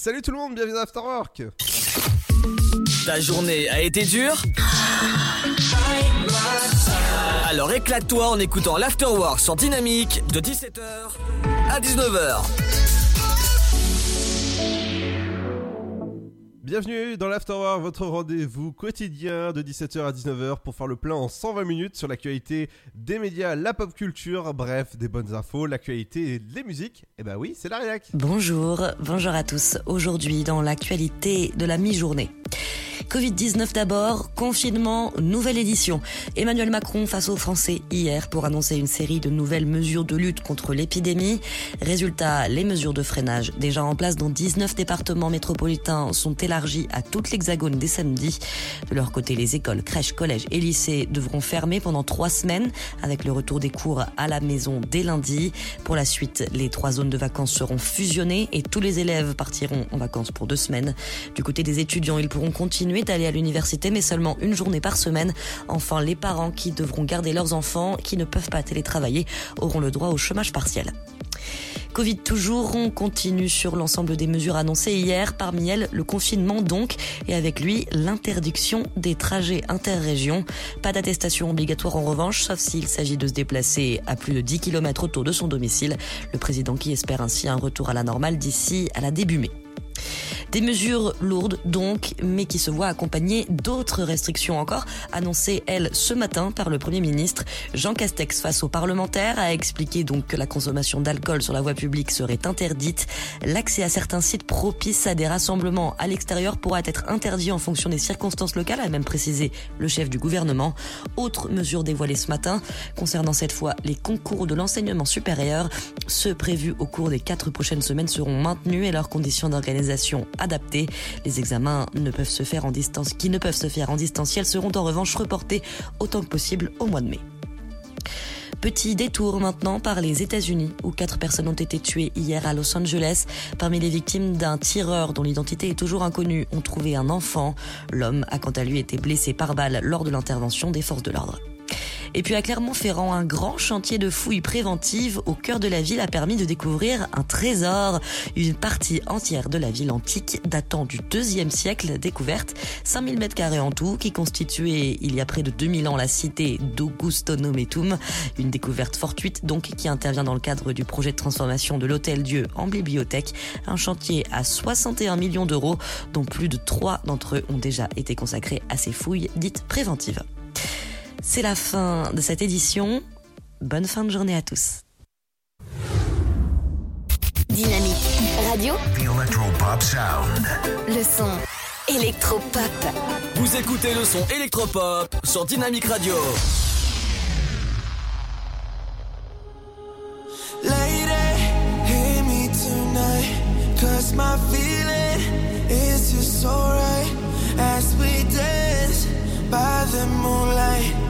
salut tout le monde, bienvenue dans Afterwork Ta journée a été dure Alors éclate-toi en écoutant l'Afterwork sur Dynamique de 17h à 19h. Bienvenue dans l'Afterwork, votre rendez-vous quotidien de 17h à 19h pour faire le plein en 120 minutes sur l'actualité des médias, la pop culture, bref, des bonnes infos, l'actualité et les musiques. Et bah oui, c'est la réac. Bonjour, bonjour à tous. Aujourd'hui, dans l'actualité de la mi-journée. Covid-19 d'abord, confinement, nouvelle édition. Emmanuel Macron face aux Français hier pour annoncer une série de nouvelles mesures de lutte contre l'épidémie. Résultat, les mesures de freinage déjà en place dans 19 départements métropolitains sont élargies à toute l'hexagone dès samedi. De leur côté, les écoles, crèches, collèges et lycées devront fermer pendant trois semaines avec le retour des cours à la maison dès lundi. Pour la suite, les trois zones de vacances seront fusionnées et tous les élèves partiront en vacances pour deux semaines. Du côté des étudiants, ils pourront continuer d'aller à l'université, mais seulement une journée par semaine. Enfin, les parents qui devront garder leurs enfants, qui ne peuvent pas télétravailler, auront le droit au chômage partiel. Covid toujours, on continue sur l'ensemble des mesures annoncées hier, parmi elles le confinement donc, et avec lui l'interdiction des trajets interrégions. Pas d'attestation obligatoire en revanche, sauf s'il s'agit de se déplacer à plus de 10 km autour de son domicile. Le président qui espère ainsi un retour à la normale d'ici à la début mai. Des mesures lourdes donc, mais qui se voient accompagnées d'autres restrictions encore, annoncées, elles, ce matin par le Premier ministre. Jean Castex, face aux parlementaires, a expliqué donc que la consommation d'alcool sur la voie publique serait interdite. L'accès à certains sites propices à des rassemblements à l'extérieur pourra être interdit en fonction des circonstances locales, a même précisé le chef du gouvernement. Autre mesure dévoilée ce matin, concernant cette fois les concours de l'enseignement supérieur, ceux prévus au cours des quatre prochaines semaines seront maintenus et leurs conditions d'organisation adaptés. Les examens ne peuvent se faire en distance, qui ne peuvent se faire en distanciel seront en revanche reportés autant que possible au mois de mai. Petit détour maintenant par les États-Unis, où quatre personnes ont été tuées hier à Los Angeles. Parmi les victimes d'un tireur dont l'identité est toujours inconnue, ont trouvé un enfant. L'homme a quant à lui été blessé par balle lors de l'intervention des forces de l'ordre. Et puis à Clermont-Ferrand, un grand chantier de fouilles préventives au cœur de la ville a permis de découvrir un trésor, une partie entière de la ville antique datant du deuxième siècle découverte, 5000 mètres carrés en tout, qui constituait il y a près de 2000 ans la cité d'Augusto Nometum, une découverte fortuite donc qui intervient dans le cadre du projet de transformation de l'Hôtel Dieu en bibliothèque, un chantier à 61 millions d'euros dont plus de trois d'entre eux ont déjà été consacrés à ces fouilles dites préventives. C'est la fin de cette édition. Bonne fin de journée à tous. Dynamique Radio, The Electropop Sound. le son électropop. Vous écoutez le son électropop sur Dynamique Radio. Lady, hear me tonight. Cause my feeling is just so right. As we dance by the moonlight.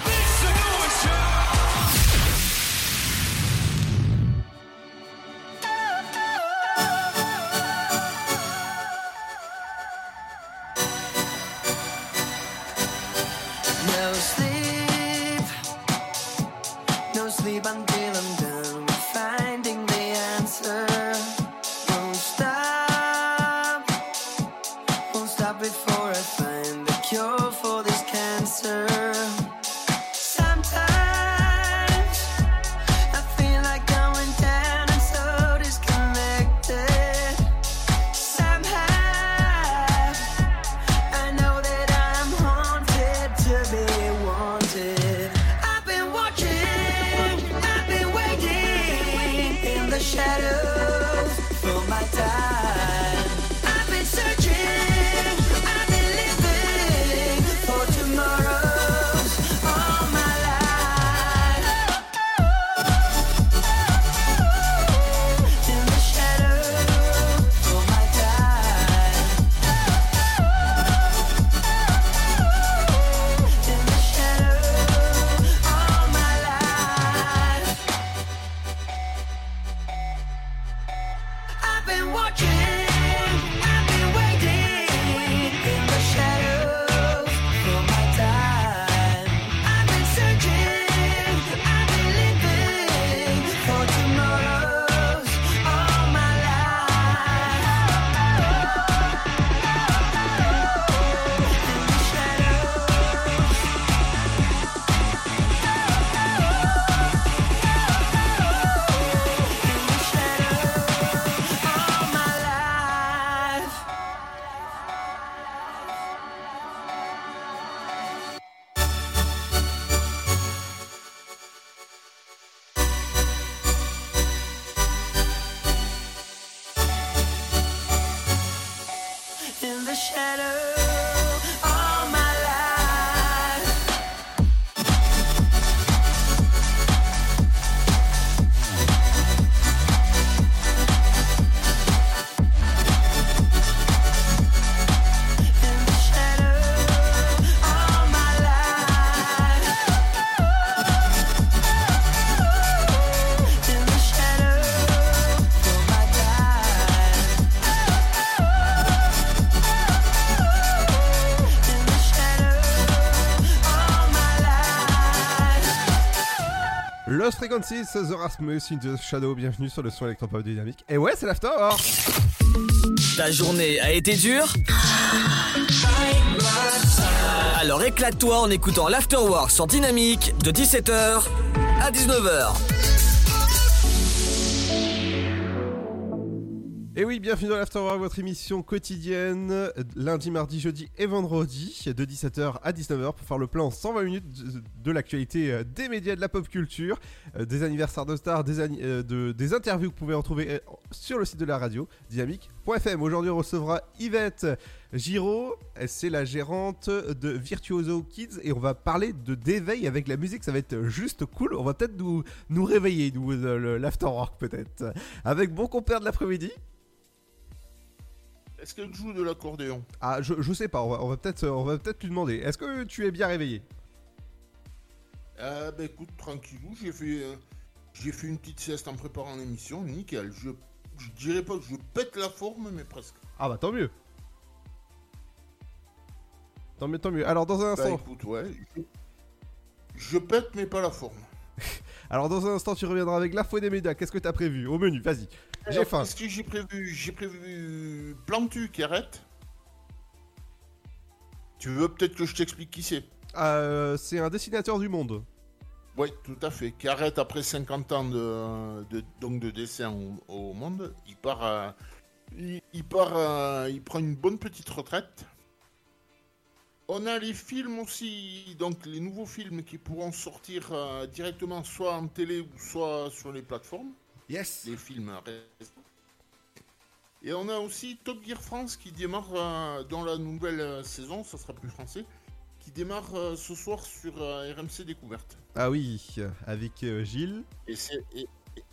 Frequencies, The Rasmus in the Shadow, bienvenue sur le son électropop dynamique. Et ouais, c'est l'after Ta journée a été dure Alors éclate-toi en écoutant l'Afterwork sur Dynamique de 17h à 19h. Et oui, bienvenue dans l'Afterwork, votre émission quotidienne, lundi, mardi, jeudi et vendredi, de 17h à 19h, pour faire le plan en 120 minutes de, l'actualité euh, des médias, de la pop culture, euh, des anniversaires de stars, des, euh, interviews que vous pouvez retrouver sur le site de la radio, dynamique.fm. Aujourd'hui, on recevra Yvette Giraud, c'est la gérante de Virtuoso Kids, et on va parler de d'éveil avec la musique, ça va être juste cool, on va peut-être nous, réveiller, nous, l'Afterwork peut-être. Avec mon compère de l'après-midi, Est-ce qu'elle joue de l'accordéon? Ah, je, je sais pas, on va, on va peut-être lui demander. Est-ce que tu es bien réveillé? Ah bah écoute, tranquillou, j'ai fait, euh, j'ai fait une petite sieste en préparant l'émission, nickel. Je, je dirais pas que je pète la forme, mais presque. Ah bah tant mieux. Tant mieux, tant mieux. Alors dans un Bah instant, écoute, ouais. Je, je pète, mais pas la forme. alors dans un instant, tu reviendras avec l'info des médias. Qu'est-ce que t'as prévu au menu Vas-y. J'ai faim. Qu'est-ce que j'ai prévu J'ai prévu Plantu, Carrette. Tu veux peut-être que je t'explique qui c'est Euh, c'est un dessinateur du monde. Oui, tout à fait. Qui arrête après 50 ans de, de- donc de dessin au, au monde. Il part, à- il, il part, à- il prend une bonne petite retraite. On a les films aussi, donc les nouveaux films qui pourront sortir euh, directement soit en télé ou soit sur les plateformes, Yes. les films. Et on a aussi Top Gear France qui démarre euh, dans la nouvelle euh, saison, ça sera plus français, qui démarre euh, ce soir sur RMC Découverte. Ah oui, avec Gilles. Et c'est et, et-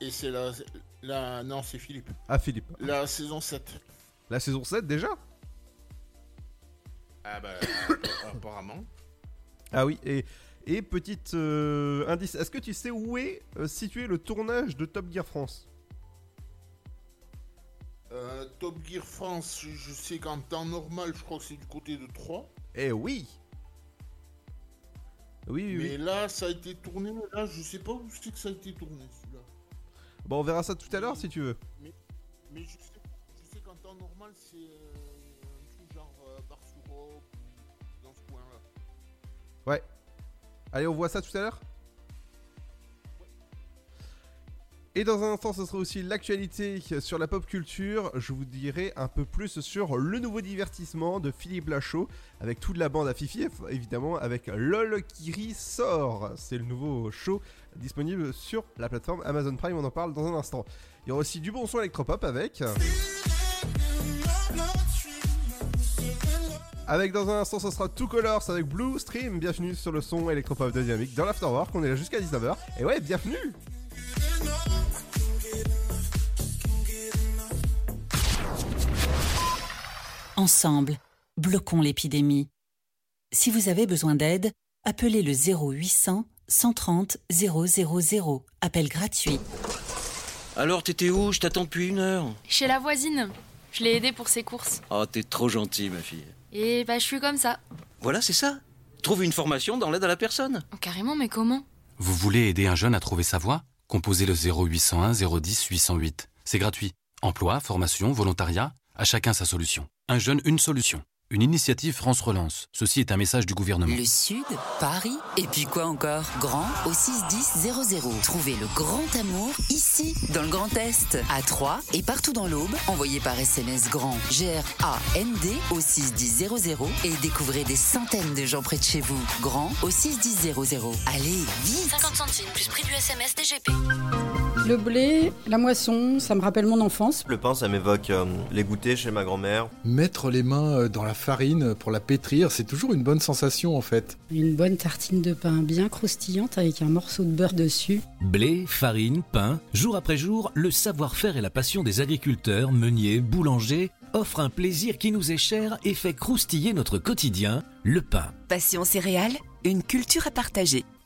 et c'est la, la non c'est Philippe Ah Philippe. la saison 7 La saison 7 déjà? Ah bah apparemment. Ah oui, et, et petite euh, indice, est-ce que tu sais où est euh, situé le tournage de Top Gear France? Euh, Top Gear France je, sais qu'en temps normal je crois que c'est du côté de 3 Eh oui. Oui, oui, oui. mais là ça a été tourné mais là je sais pas où c'est que ça a été tourné celui-là. Bon, on verra ça tout à l'heure si tu veux. mais je sais, je sais qu'en temps normal c'est là Allez, on voit ça tout à l'heure Et dans un instant, ce sera aussi l'actualité sur la pop culture. Je vous dirai un peu plus sur le nouveau divertissement de Philippe Lachaud, avec toute la bande à Fifi, évidemment, avec LOL Kiri sort. C'est le nouveau show disponible sur la plateforme Amazon Prime, on en parle dans un instant. Il y aura aussi du bon son électropop avec... Avec dans un instant, ce sera Two Colors avec Blue Stream. Bienvenue sur le son électropop de Dynamique dans l'Afterwork. On est là jusqu'à 19h. Et ouais, bienvenue Ensemble, bloquons l'épidémie. Si vous avez besoin d'aide, appelez le 0800 130 000. Appel gratuit. Alors, t'étais où? Je t'attends depuis une heure. Chez la voisine. Je l'ai aidée pour ses courses. Oh, t'es trop gentil, ma fille. Et bah, je suis comme ça. Voilà, c'est ça. Trouve une formation dans l'aide à la personne. Oh, carrément, mais comment? Vous voulez aider un jeune à trouver sa voie? Composez le 0801 010 808. C'est gratuit. Emploi, formation, volontariat, à chacun sa solution. Un jeune, une solution. Une initiative France Relance. Ceci est un message du gouvernement. Le Sud, Paris, et puis quoi encore? Grand au 61000. Trouvez le grand amour ici, dans le Grand Est, à Troyes et partout dans l'Aube. Envoyez par SMS grand G-R-A-N-D au 61000 et découvrez des centaines de gens près de chez vous. Grand au 61000. Allez, vite 50 centimes plus prix du SMS DGP. Le blé, la moisson, ça me rappelle mon enfance. Le pain, ça m'évoque euh, les goûters chez ma grand-mère. Mettre les mains euh, dans la farine pour la pétrir, c'est toujours une bonne sensation en fait. Une bonne tartine de pain bien croustillante avec un morceau de beurre dessus. Blé, farine, pain, jour après jour, le savoir-faire et la passion des agriculteurs, meuniers, boulangers offrent un plaisir qui nous est cher et fait croustiller notre quotidien, le pain. Passion céréales, une culture à partager.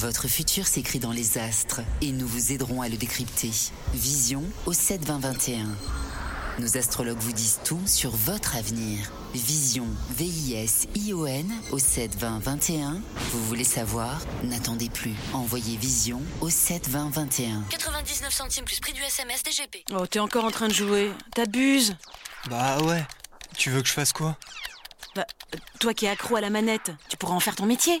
Votre futur s'écrit dans les astres et nous vous aiderons à le décrypter. Vision au 7 20 21. Nos astrologues vous disent tout sur votre avenir. Vision, V-I-S-I-O-N au 7 20 21. Vous voulez savoir? N'attendez plus. Envoyez Vision au 7 20 21. 99 centimes plus prix du SMS DGP. Oh, t'es encore en train de jouer. T'abuses. Bah ouais. Tu veux que je fasse quoi? Bah, toi qui es accro à la manette, tu pourras en faire ton métier.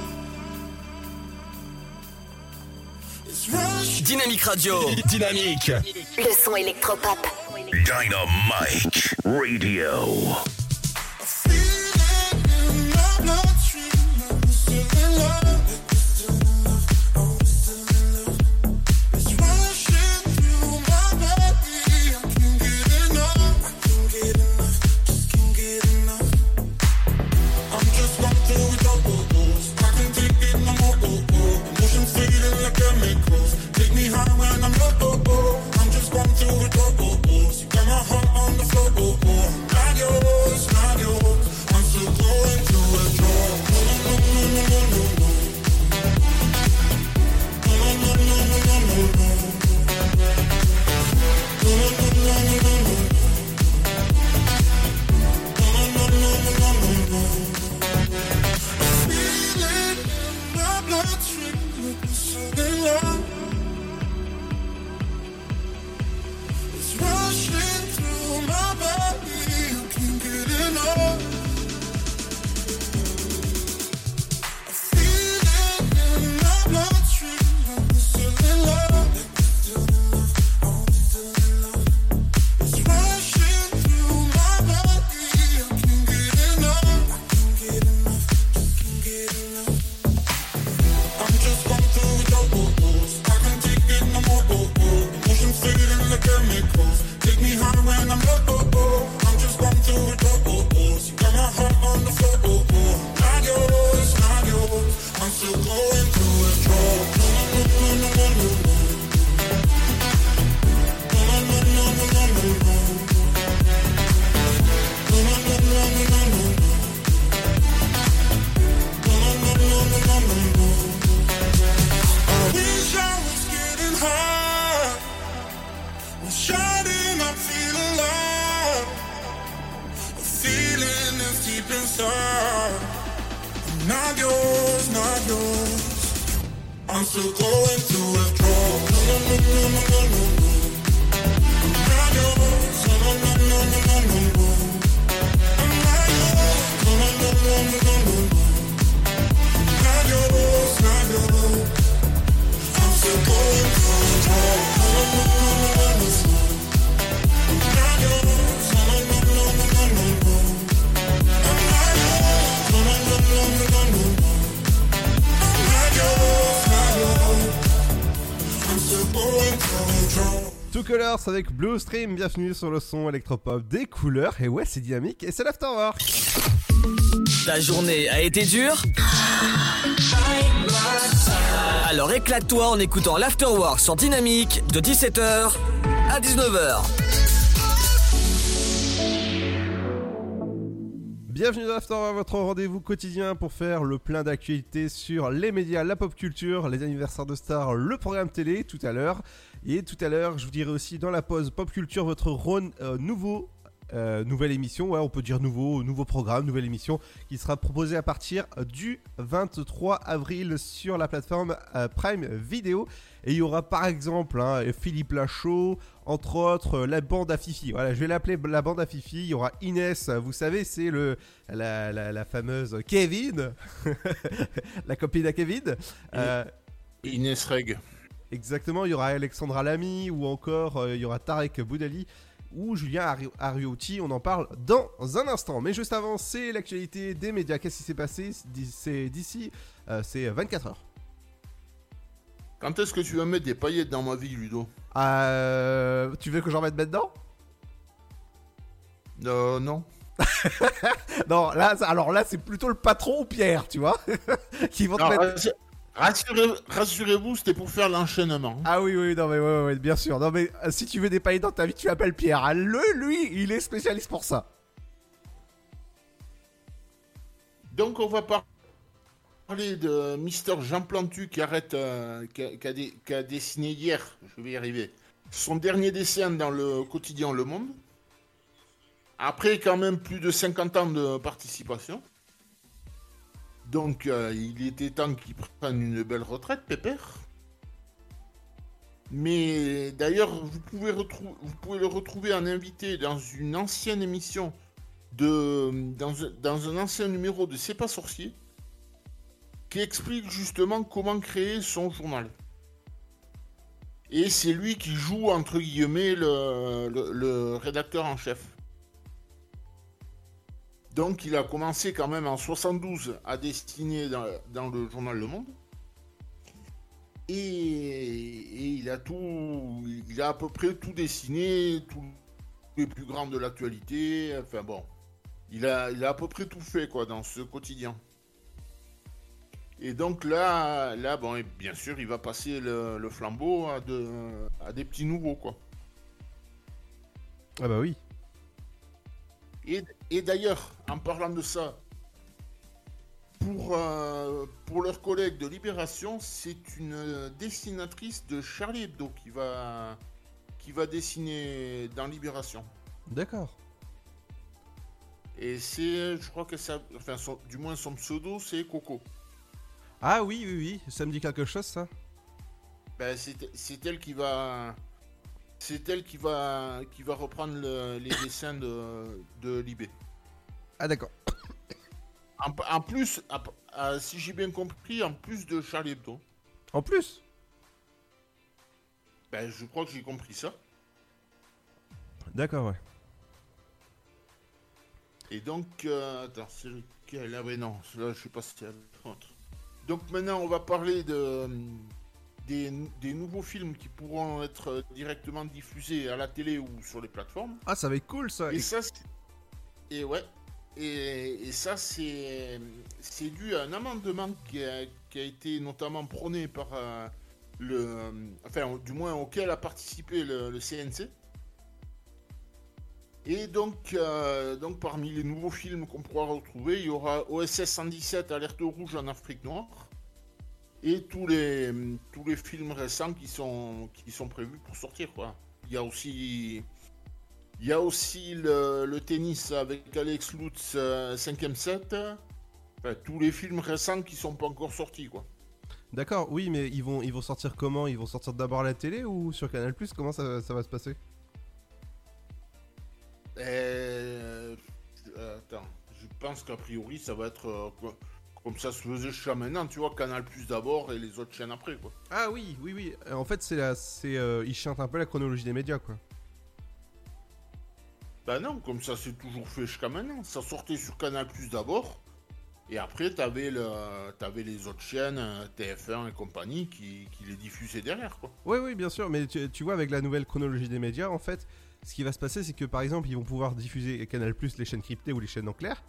Dynamique Radio. Dynamique. Le son électropop. Dynamite Radio. Colors avec Blue Stream, bienvenue sur le son électropop des couleurs. Et ouais, c'est dynamique et c'est l'afterwork. Ta journée a été dure? Alors éclate-toi en écoutant l'Afterwork sur Dynamique de 17h à 19h. Bienvenue dans l'Afterwork, votre rendez-vous quotidien pour faire le plein d'actualités sur les médias, la pop culture, les anniversaires de stars, le programme télé tout à l'heure. Et tout à l'heure, je vous dirai aussi dans la pause pop culture votre rône euh, nouveau. euh, nouvelle émission, ouais, on peut dire nouveau, nouveau programme, nouvelle émission qui sera proposée à partir du 23 avril sur la plateforme euh, Prime Video. Et il y aura par exemple hein, Philippe Lachaud, entre autres la bande à Fifi. Voilà, je vais l'appeler la bande à Fifi. Il y aura Inès, vous savez, c'est le la, la- la fameuse Kevin, la copine à Kevin. Inès Reg. Exactement, il y aura Alexandra Lamy ou encore euh, il y aura Tarek Boudali ou Julien Ari- Ariotti. On en parle dans un instant. Mais juste avant, c'est l'actualité des médias. Qu'est-ce qui s'est passé d'ici- euh, C'est 24 heures. Quand est-ce que tu vas mettre des paillettes dans ma vie, Ludo? Euh, tu veux que j'en mette dedans Euh, non. Non, là, alors là, c'est plutôt le patron ou Pierre, tu vois, qui vont te mettre. Rassu- rassurez- Rassurez-vous, c'était pour faire l'enchaînement. Ah oui, oui, non, mais ouais, bien sûr. Non, mais euh, si tu veux des paillettes dans ta vie, tu appelles Pierre. Ah, Le, lui, il est spécialiste pour ça. Donc, on va par- parler de Mister Jean Plantu qui arrête, euh, qui, a, qui a dé- qui a dessiné hier, je vais y arriver, son dernier dessin dans le quotidien Le Monde. Après, quand même, plus de 50 ans de participation. Donc, euh, il était temps qu'il prenne une belle retraite, Pépère. Mais d'ailleurs, vous pouvez, le retrouver en invité dans une ancienne émission de, dans, un- ancien numéro de C'est pas sorcier qui explique justement comment créer son journal. Et c'est lui qui joue, entre guillemets, le, le- le rédacteur en chef. Donc il a commencé quand même en 72 à dessiner dans, le journal Le Monde. Et, il a tout, il a à peu près tout dessiné, tous les plus grands de l'actualité. Enfin bon, il a, il a à peu près tout fait quoi dans ce quotidien. Et donc là, là bon, et bien sûr, il va passer le, flambeau à, à des petits nouveaux quoi. Ah bah oui. Et, et d'ailleurs, en parlant de ça, pour, euh, pour leurs collègues de Libération, c'est une dessinatrice de Charlie Hebdo qui va, qui va dessiner dans Libération. D'accord. Et c'est, je crois que ça, enfin, son- du moins son pseudo, c'est Coco. Ah oui, oui, oui, ça me dit quelque chose, ça. Ben, c'est c'est elle qui va, c'est elle qui va, qui va reprendre le- les dessins de, de Libé. Ah d'accord. En, en plus, à- à- si j'ai bien compris, en plus de Charlie Hebdo. En plus? Ben, je crois que j'ai compris ça. D'accord, ouais. Et donc, euh, attends, c'est lequel? Ah ouais, non, là, je sais pas si c'est l'autre. Donc maintenant, on va parler de, des, des nouveaux films qui pourront être directement diffusés à la télé ou sur les plateformes. Ah, ça va être cool, ça. Et ça, c'est- et ouais, et, et ça, c'est c'est dû à un amendement qui a, qui a été notamment prôné par euh, le, enfin, du moins auquel a participé le, le CNC. Et donc, euh, donc, parmi les nouveaux films qu'on pourra retrouver, il y aura OSS 117 Alerte rouge en Afrique noire et tous les, tous les films récents qui sont, qui sont prévus pour sortir. Quoi. Il y a aussi, il y a aussi le, le tennis avec Alex Lutz 5ème set. Enfin, tous les films récents qui sont pas encore sortis. Quoi. D'accord, oui, mais ils vont, ils vont sortir comment? Ils vont sortir d'abord à la télé ou sur Canal Plus? Comment ça, ça va se passer? Euh, euh, attends, je pense qu'a priori ça va être euh, comme ça se faisait jusqu'à maintenant, tu vois, Canal Plus d'abord et les autres chaînes après, quoi. Ah oui, oui, oui. Euh, En fait, c'est la, c'est, euh, ils chantent un peu la chronologie des médias, quoi. Bah non, comme ça c'est toujours fait jusqu'à maintenant. Ça sortait sur Canal Plus d'abord Et après, t'avais le, t'avais les autres chaînes, euh, TF1 et compagnie, qui, qui les diffusaient derrière, quoi. Oui, oui, bien sûr, mais tu, tu vois, avec la nouvelle chronologie des médias, en fait, ce qui va se passer, c'est que par exemple, ils vont pouvoir diffuser Canal Plus les chaînes cryptées ou les chaînes en clair.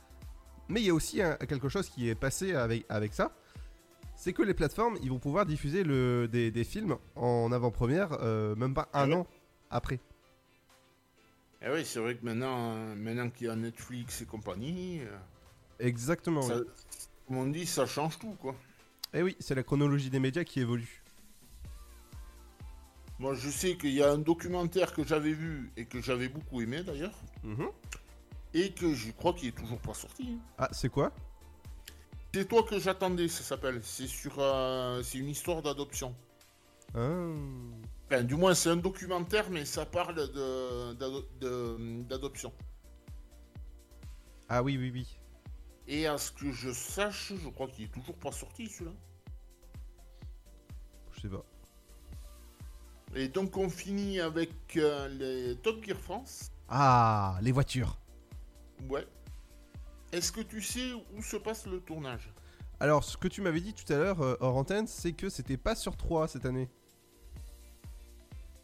Mais il y a aussi un- quelque chose qui est passé avec, avec ça. C'est que les plateformes, ils vont pouvoir diffuser le, des, des films en avant-première, euh, même pas un an après. Et oui, c'est vrai que maintenant, euh, maintenant qu'il y a Netflix et compagnie, euh, Exactement. ça, oui. comme on dit, ça change tout, quoi. Et oui, c'est la chronologie des médias qui évolue. Moi, je sais qu'il y a un documentaire que j'avais vu et que j'avais beaucoup aimé, d'ailleurs. Mhm. Et que je crois qu'il est toujours pas sorti. hein. Ah, c'est quoi? C'est toi que j'attendais, ça s'appelle. C'est sur, euh, c'est une histoire d'adoption. Enfin, du moins, c'est un documentaire, mais ça parle de- d'adoption. Ah oui, oui, oui. Et à ce que je sache, je crois qu'il est toujours pas sorti, celui-là. Je sais pas. Et donc, on finit avec euh, les Top Gear France. Ah, les voitures. Ouais. Est-ce que tu sais où se passe le tournage? Alors, ce que tu m'avais dit tout à l'heure, euh, hors antenne, c'est que c'était pas sur 3 cette année.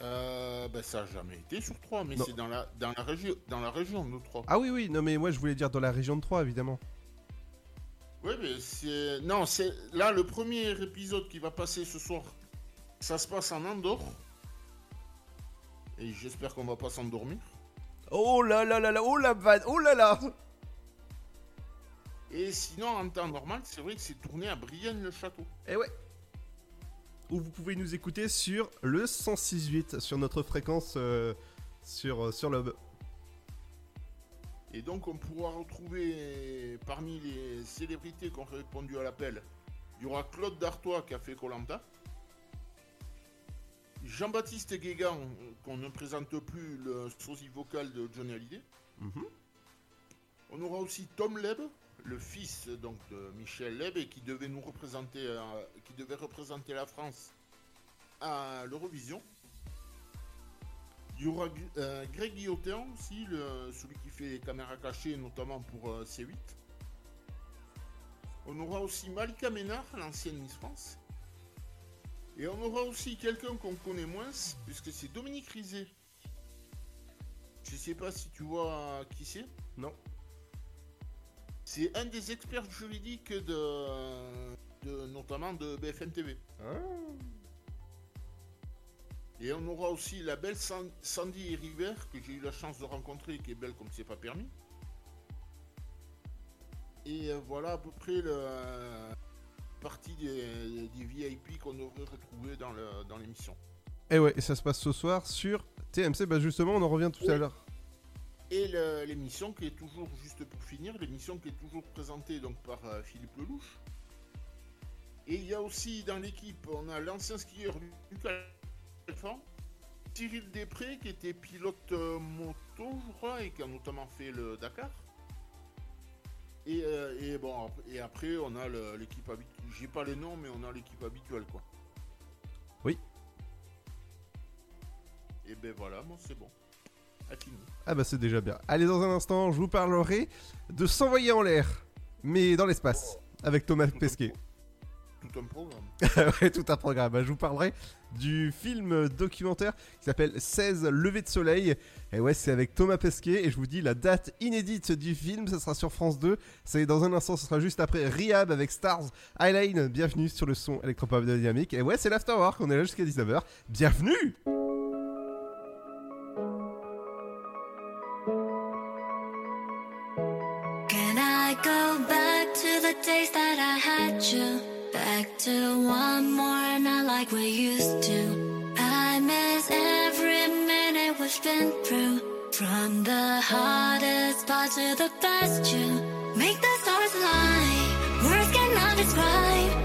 euh, ben, Ça n'a jamais été sur 3, mais Non. c'est dans la, dans, la région, dans la région de 3. Ah oui, oui, non, mais moi je voulais dire dans la région de 3, évidemment. Oui, mais c'est. Non, c'est. Là, le premier épisode qui va passer ce soir, ça se passe en Andorre. Et j'espère qu'on va pas s'endormir. Oh là là là là, oh la vanne, oh là là Et sinon, en temps normal, c'est vrai que c'est tourné à Brienne-le-Château. Eh ouais Ou vous pouvez nous écouter sur le 106.8, sur notre fréquence euh, sur, euh, sur le... Et donc, on pourra retrouver parmi les célébrités qui ont répondu à l'appel, il y aura Claude Dartois qui a fait Colanta. Jean-Baptiste Guégan, qu'on ne présente plus, le sosie vocal de Johnny Hallyday. Mhm. On aura aussi Tom Leb, le fils donc de Michel Leb et qui devait nous représenter, euh, qui devait représenter la France à l'Eurovision. Il y aura euh, Greg Guillotin aussi, le- celui qui fait les caméras cachées, notamment pour euh, C8. On aura aussi Malika Ménard, l'ancienne Miss France. Et on aura aussi quelqu'un qu'on connaît moins, puisque c'est Dominique Rizet. Je sais pas si tu vois qui c'est. Non. C'est un des experts juridiques de, de- notamment de BFM TV. Et on aura aussi la belle San- Sandy Rivert que j'ai eu la chance de rencontrer, qui est belle comme c'est pas permis. Et voilà à peu près la partie des, des VIP qu'on devrait retrouver dans le- dans l'émission. Eh ouais, et ça se passe ce soir sur TMC, bah justement, on en revient tout à l'heure. Et l'émission qui est toujours, juste pour finir, l'émission qui est toujours présentée donc par euh, Philippe Lelouch. Et il y a aussi dans l'équipe, on a l'ancien skieur Lucas Alphand, Cyril Després qui était pilote euh, moto, je crois, et qui a notamment fait le Dakar. Et, euh, et bon, et après on a l'équipe habituelle. J'ai pas les noms, mais on a l'équipe habituelle quoi. Oui. Et ben voilà, bon c'est bon. Ah bah c'est déjà bien. Allez, dans un instant, je vous parlerai de s'envoyer en l'air, mais dans l'espace, avec Thomas Pesquet. Tout un programme. ouais, tout un programme. Je vous parlerai du film documentaire qui s'appelle 16 levées de soleil. Et ouais, c'est avec Thomas Pesquet. Et je vous dis la date inédite du film, ça sera sur France 2. C'est dans un instant, ce sera juste après Rihab avec Stars Highline. Bienvenue sur le son électropop de dynamique. Et ouais, c'est l'Afterwork, on est là jusqu'à 19h. Bienvenue to one more night like we used to. I miss every minute we've been through. From the hardest part to the best you. Make the stars align. Words cannot describe.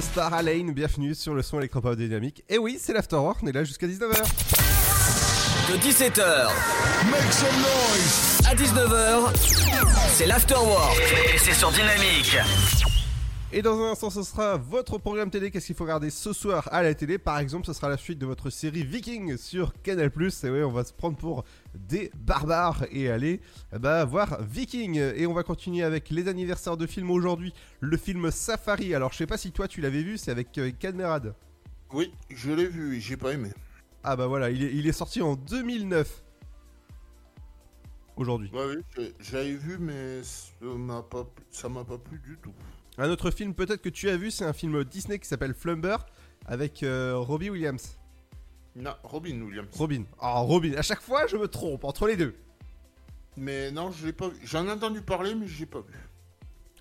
Star Lane, bienvenue sur le son électropop dynamique. Et oui, c'est l'Afterwork, on est là jusqu'à 19h. De 17h à 19h, c'est l'Afterwork. Et c'est sur Dynamique. Et dans un instant, ce sera votre programme télé. Qu'est-ce qu'il faut regarder ce soir à la télé? Par exemple, ce sera la suite de votre série Viking sur Canal+. Et oui, on va se prendre pour des barbares et aller ben, voir Viking. Et on va continuer avec les anniversaires de films aujourd'hui. Le film Safari. Alors, je sais pas si toi tu l'avais vu, c'est avec euh. Oui, je l'ai vu et j'ai pas aimé. Ah bah voilà, il est, il est sorti en 2009. Aujourd'hui. Ouais, oui, j'avais vu, mais ça m'a pas, plu- ça m'a pas plu du tout. Un autre film peut-être que tu as vu, c'est un film Disney qui s'appelle Flumber avec euh, Robbie Williams. Non, Robin Williams. Robin. Ah, Robin. À chaque fois, je me trompe entre les deux. Mais non, je l'ai pas vu. J'en ai entendu parler, mais je l'ai pas vu.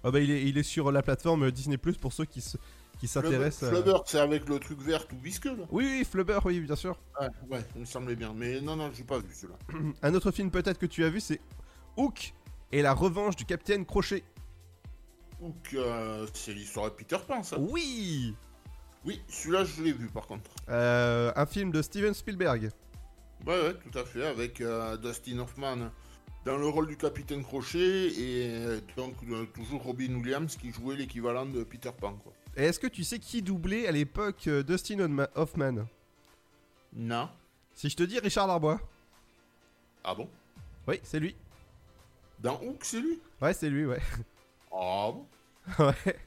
Ah bah il est, il est sur la plateforme Disney Plus pour ceux qui se- qui s'intéressent. Flubber, euh, Flubber, c'est avec le truc vert tout visqueux, là Oui, oui, Flubber, oui, bien sûr. Ouais, ouais, il me semblait bien. Mais non, non, j'ai pas vu celui-là. Un autre film peut-être que tu as vu, c'est Hook et la revanche du Capitaine Crochet. Euh, c'est l'histoire de Peter Pan, ça Oui Oui, celui-là, je l'ai vu, par contre. Euh, un film de Steven Spielberg. Ouais, ouais, tout à fait, avec euh, Dustin Hoffman dans le rôle du capitaine Crochet et donc euh, toujours Robin Williams qui jouait l'équivalent de Peter Pan, quoi. Et est-ce que tu sais qui doublait à l'époque euh, Dustin Hoffma- Hoffman? Non. Si je te dis Richard Darbois. Ah bon? Oui, c'est lui. Dans Hook, c'est lui? Ouais, c'est lui, ouais. Ah bon ouais.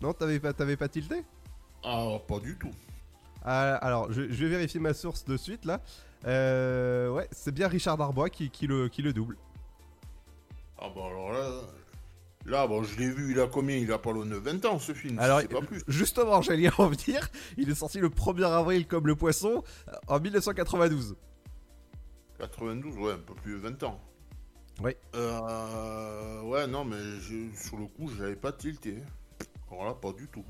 Non, t'avais pas, t'avais pas tilté? Ah, pas du tout. Ah, alors, je, je vais vérifier ma source de suite là. Euh, ouais, c'est bien Richard Darbois qui, qui le, qui le double. Ah bah alors là... Là, bon, je l'ai vu, il a combien? Il a pas le 20 ans, ce film, Alors, c'est pas plus. justement, j'allais y revenir. Il est sorti le 1er avril comme le poisson euh, en 1992. 92, ouais, un peu plus de 20 ans. Oui. Euh, ouais, non, mais je- sur le coup, j'avais pas tilté. Alors là, pas du tout.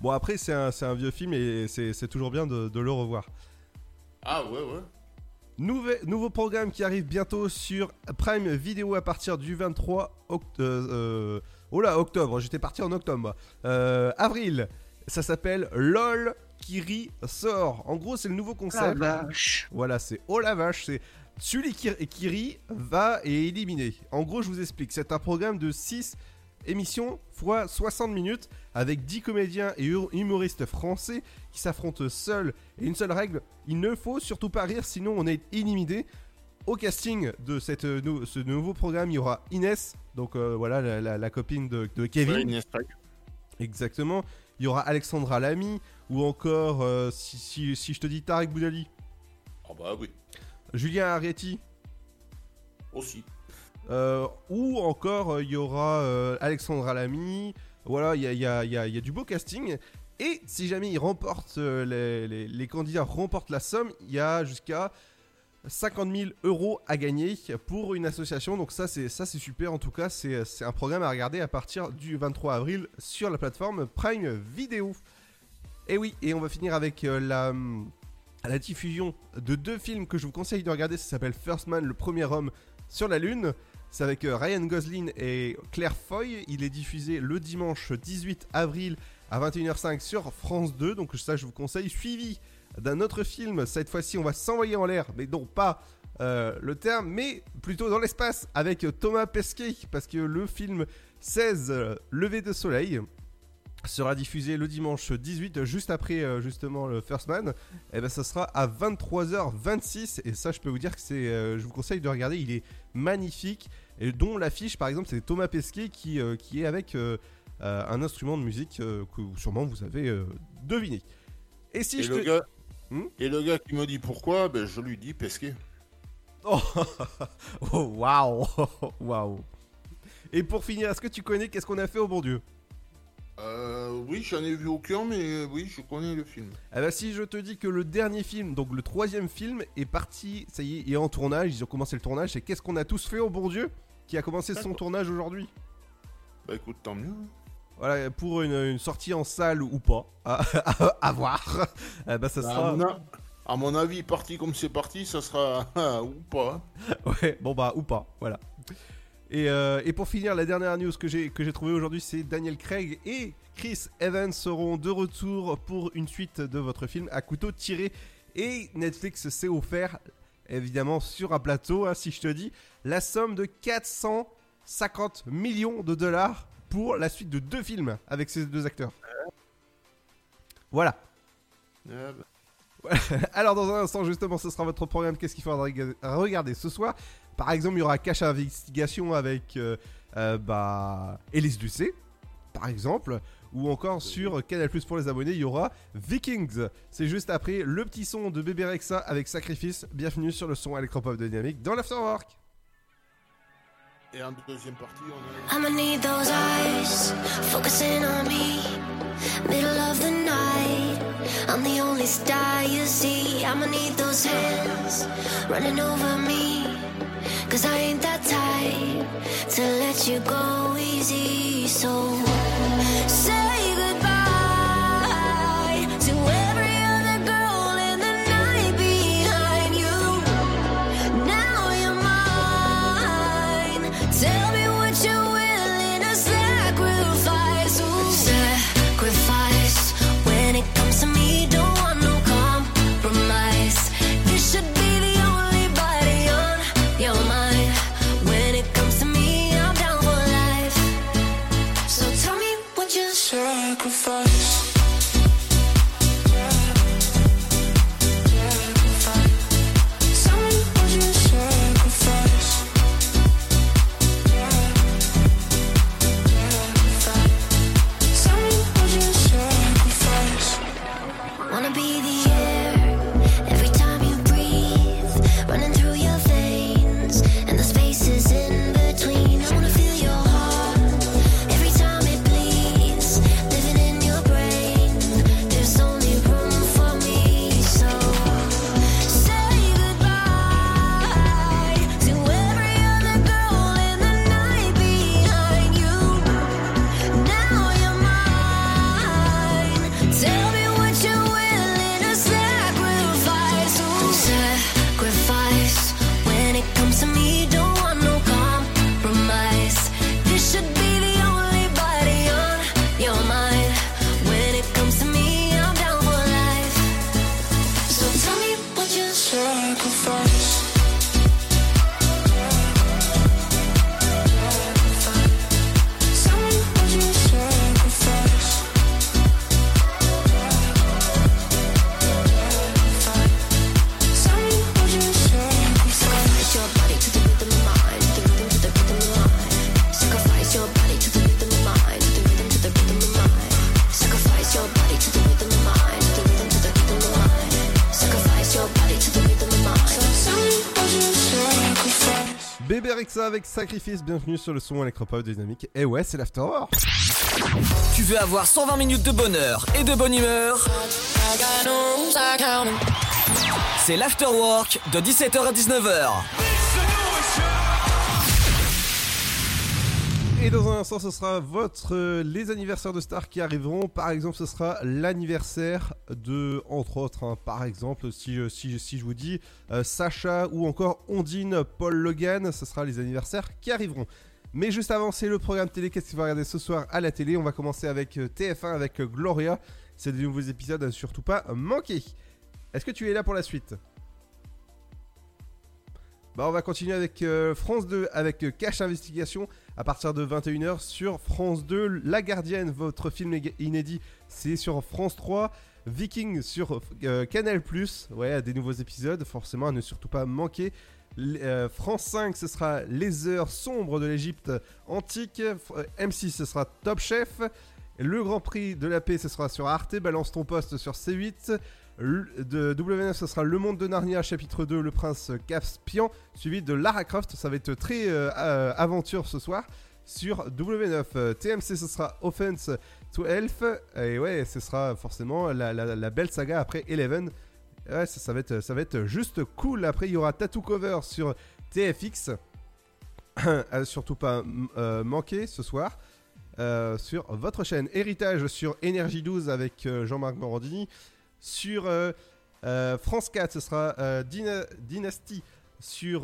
Bon, après, c'est un, c'est un vieux film et c'est c'est toujours bien de, de le revoir. Ah ouais, ouais. Nouvel- nouveau programme qui arrive bientôt sur Prime Video à partir du 23 octobre. Euh, oh là, octobre, j'étais parti en octobre. Euh, avril, ça s'appelle LOL Kiri sort. En gros, c'est le nouveau concept. Voilà, c'est oh la vache, c'est qui rit va et est éliminé. En gros, je vous explique, c'est un programme de 6 émissions fois 60 minutes avec 10 comédiens et hu- humoristes français qui s'affrontent seuls. Et une seule règle, il ne faut surtout pas rire sinon on est éliminé. Au casting de cette, euh, nou- ce nouveau programme, il y aura Inès, donc euh, voilà la, la- la copine de, de Kevin. Ouais, Inès. Exactement. Il y aura Alexandra Lamy ou encore, euh, si, si- si je te dis Tarek Boudali, Ah bah oui, Julien Arietti, aussi. euh, ou encore euh, il y aura euh, Alexandra Lamy. Voilà, il y a, il y a- il y a- il y a du beau casting. Et si jamais ils remportent, les, les- les candidats remportent la somme, il y a jusqu'à 50 000 euros à gagner pour une association. Donc ça c'est ça c'est super. En tout cas, c'est un programme à regarder à partir du 23 avril sur la plateforme Prime Video. Et oui, et on va finir avec la, hum, la diffusion de deux films que je vous conseille de regarder. Ça s'appelle First Man, le premier homme sur la Lune. C'est avec euh, Ryan Gosling et Claire Foy. Il est diffusé le dimanche 18 avril à 21h05 sur France 2. Donc ça, je vous conseille. Suivi d'un autre film. Cette fois-ci, on va s'envoyer en l'air, mais non pas euh, le terme, mais plutôt dans l'espace avec Thomas Pesquet. Parce que le film 16, euh, Levé de soleil, sera diffusé le dimanche 18, juste après euh, justement le First Man. Et ben ça sera à 23h26 et ça je peux vous dire que c'est, euh, je vous conseille de regarder, il est magnifique et dont l'affiche par exemple c'est Thomas Pesquet qui, euh, qui est avec un instrument de musique que sûrement vous avez deviné. Et si et, je le te... gars, Hmm et le gars qui me dit pourquoi, ben je lui dis Pesquet. Oh, oh, waouh, waouh. Et pour finir, est-ce que tu connais qu'est-ce qu'on a fait au bon Dieu? Euh, oui, j'en ai vu aucun, mais euh, oui, je connais le film. Eh ben, si je te dis que le dernier film, donc le troisième film, est parti, ça y est, est en tournage, ils ont commencé le tournage, c'est Qu'est-ce qu'on a tous fait au bon Dieu Qui a commencé son tournage aujourd'hui? Bah écoute, tant mieux. Voilà, pour une, une sortie en salle ou pas, à, à- à voir. Eh ben, ça Bah, sera. à, mon a- à mon avis, parti comme c'est parti, ça sera ou pas. hein. Ouais, bon bah, ou pas, voilà. Et, euh, et pour finir, la dernière news que j'ai que j'ai trouvée aujourd'hui, c'est Daniel Craig et Chris Evans seront de retour pour une suite de votre film à couteau tiré. Et Netflix s'est offert, évidemment sur un plateau, hein, si je te dis, la somme de 450 millions de dollars pour la suite de deux films avec ces deux acteurs. Voilà. Ah bah. Alors dans un instant justement ce sera votre programme qu'est-ce qu'il faudra rega- regarder ce soir? Par exemple il y aura Cache Investigation avec euh, euh, bah, Élise Lucet par exemple ou encore sur Canal Plus pour les abonnés il y aura Vikings C'est juste après le petit son de Bébé Rexa avec Sacrifice Bienvenue sur le son électropop de Dynamique dans l'Afterwork Et en deuxième partie, on a... I'ma need those eyes focusing on me. Middle of the night, I'm the only star you see. I'ma need those hands running over me. Cause I ain't that type to let you go easy. So say goodbye to Avec Sacrifice. Bienvenue sur le son électropop Dynamique Et ouais c'est l'Afterwork Tu veux avoir 120 minutes de bonheur et de bonne humeur? C'est l'afterwork de 17h à 19h. Et dans un instant, ce sera votre euh, les anniversaires de stars qui arriveront. Par exemple, ce sera l'anniversaire de, entre autres, hein, par exemple, si, je- si, si je vous dis euh, Sacha ou encore Ondine, Paul Logan, ce sera les anniversaires qui arriveront. Mais juste avant, c'est le programme télé. Qu'est-ce qu'il va regarder ce soir à la télé? On va commencer avec euh, TF1 avec euh, Gloria. C'est des nouveaux épisodes à surtout pas manquer. Est-ce que tu es là pour la suite? Bah, on va continuer avec euh, France 2 avec euh, Cache Investigation à partir de 21h sur France 2. La Gardienne, votre film inédit, c'est sur France 3. Viking sur euh, Canal Ouais, des nouveaux épisodes, forcément à ne surtout pas manquer. Euh, France 5, ce sera Les Heures sombres de l'Égypte antique. Euh, M6, ce sera Top Chef. Le Grand Prix de la paix, ce sera sur Arte. Balance ton poste sur C8. De W9, ce sera Le Monde de Narnia, chapitre 2, Le Prince Caspian, suivi de Lara Croft. Ça va être très euh, euh, aventure ce soir sur W9. Euh, TMC, ce sera Offense to Elf. Et ouais, ce sera forcément la, la- belle saga après Eleven. Ouais, ça, ça va être, ça va être juste cool. Après, il y aura Tattoo Cover sur TFX. Surtout pas manquer ce soir. sur votre chaîne Héritage sur Énergie 12 avec Jean-Marc Morandini. Sur euh, euh, France 4, ce sera euh, Dyna- Dynasty sur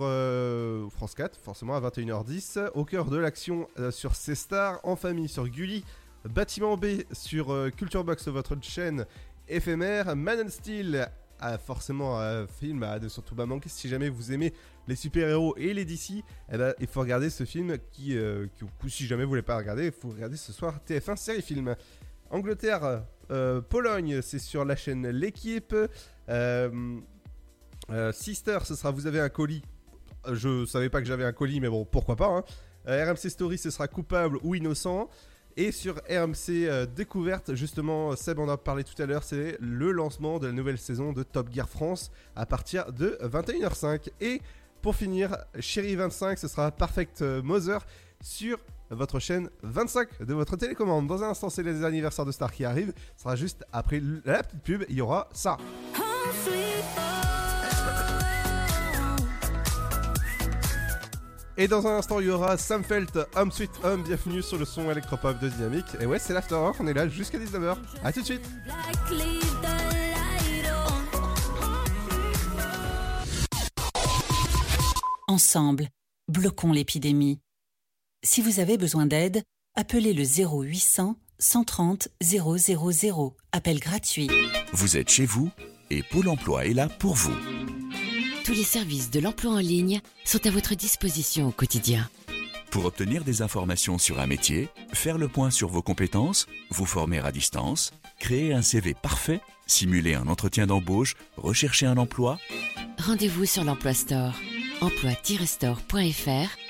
France 4, forcément à 21h10. Au cœur de l'action sur C-Star, en famille sur Gulli. Bâtiment B sur Culture Box, votre chaîne éphémère. Man and Steel, forcément un film à ne surtout pas manquer si jamais vous aimez les super-héros et les DC. eh ben, il faut regarder ce film qui, qui- si jamais vous voulez pas regarder, il faut regarder ce soir TF1 série film. Angleterre, Pologne, c'est sur la chaîne L'équipe. Euh, euh, Sister, ce sera Vous avez un colis. Euh, Je savais pas que j'avais un colis, mais bon, pourquoi pas. hein. Euh, RMC Story, ce sera Coupable ou Innocent. Et sur RMC euh, Découverte, justement, Seb en a parlé tout à l'heure, c'est le lancement de la nouvelle saison de Top Gear France à partir de 21h05. Et pour finir, Chérie 25, ce sera Perfect euh, Mother sur votre chaîne 25 de votre télécommande. Dans un instant, c'est les anniversaires de Star qui arrivent. Ce sera juste après la petite pub, il y aura ça. Et dans un instant, il y aura Sam Felt, Home Sweet Home. Bienvenue sur le son électropop de Dynamique. Et ouais, c'est l'After on est là jusqu'à 19h. A tout de suite. Ensemble, bloquons l'épidémie. Si vous avez besoin d'aide, appelez le 0800 130 000. Appel gratuit. Vous êtes chez vous et Pôle emploi est là pour vous. Tous les services de l'emploi en ligne sont à votre disposition au quotidien. Pour obtenir des informations sur un métier, faire le point sur vos compétences, vous former à distance, créer un CV parfait, simuler un entretien d'embauche, rechercher un emploi, Rendez-vous sur l'Emploi Store, emploi-store.fr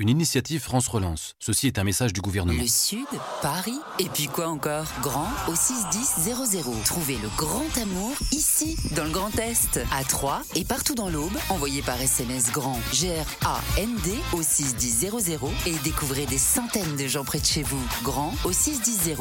Une initiative France Relance. Ceci est un message du gouvernement. Le Sud, Paris, et puis quoi encore? Grand au 61000. Trouvez le grand amour ici, dans le Grand Est, à Troyes et partout dans l'Aube. Envoyez par SMS grand G-R-A-N-D au 61000 et découvrez des centaines de gens près de chez vous. Grand au 61000.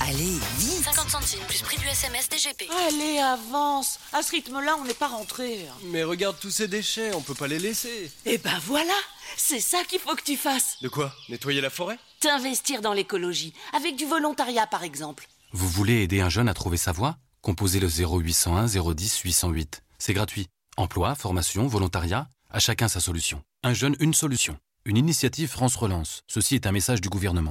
Allez, vite 50 centimes plus prix du SMS DGP. Allez, avance À ce rythme-là, on n'est pas rentré. Mais regarde tous ces déchets, on peut pas les laisser. Eh ben voilà C'est ça qu'il faut que tu fasses De quoi Nettoyer la forêt T'investir dans l'écologie, avec du volontariat par exemple. Vous voulez aider un jeune à trouver sa voie Composez le 0801 010 808. C'est gratuit. Emploi, formation, volontariat, à chacun sa solution. Un jeune, une solution. Une initiative France Relance. Ceci est un message du gouvernement.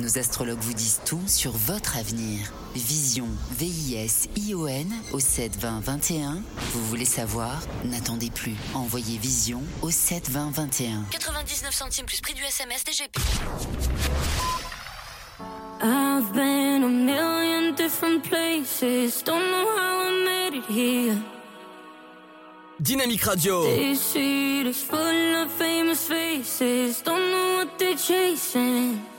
Nos astrologues vous disent tout sur votre avenir. Vision, V-I-S-I-O-N au 7 20 21. Vous voulez savoir? N'attendez plus. Envoyez Vision au 7 20 21. 99 centimes plus prix du SMS DGP. I've been a million different places. Don't know how I made it here. Dynamique Radio. This full of famous faces. Don't know what they're chasing.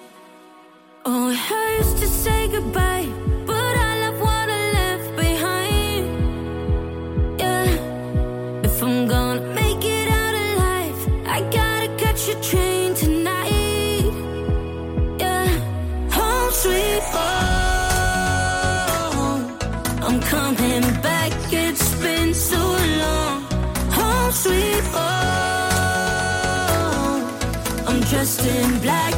Oh, to say goodbye, but I love what I left behind. Yeah, if I'm gonna make it out alive, I gotta catch a train tonight. Yeah, home sweet home. I'm coming back. It's been so long. Home sweet home. I'm dressed in black.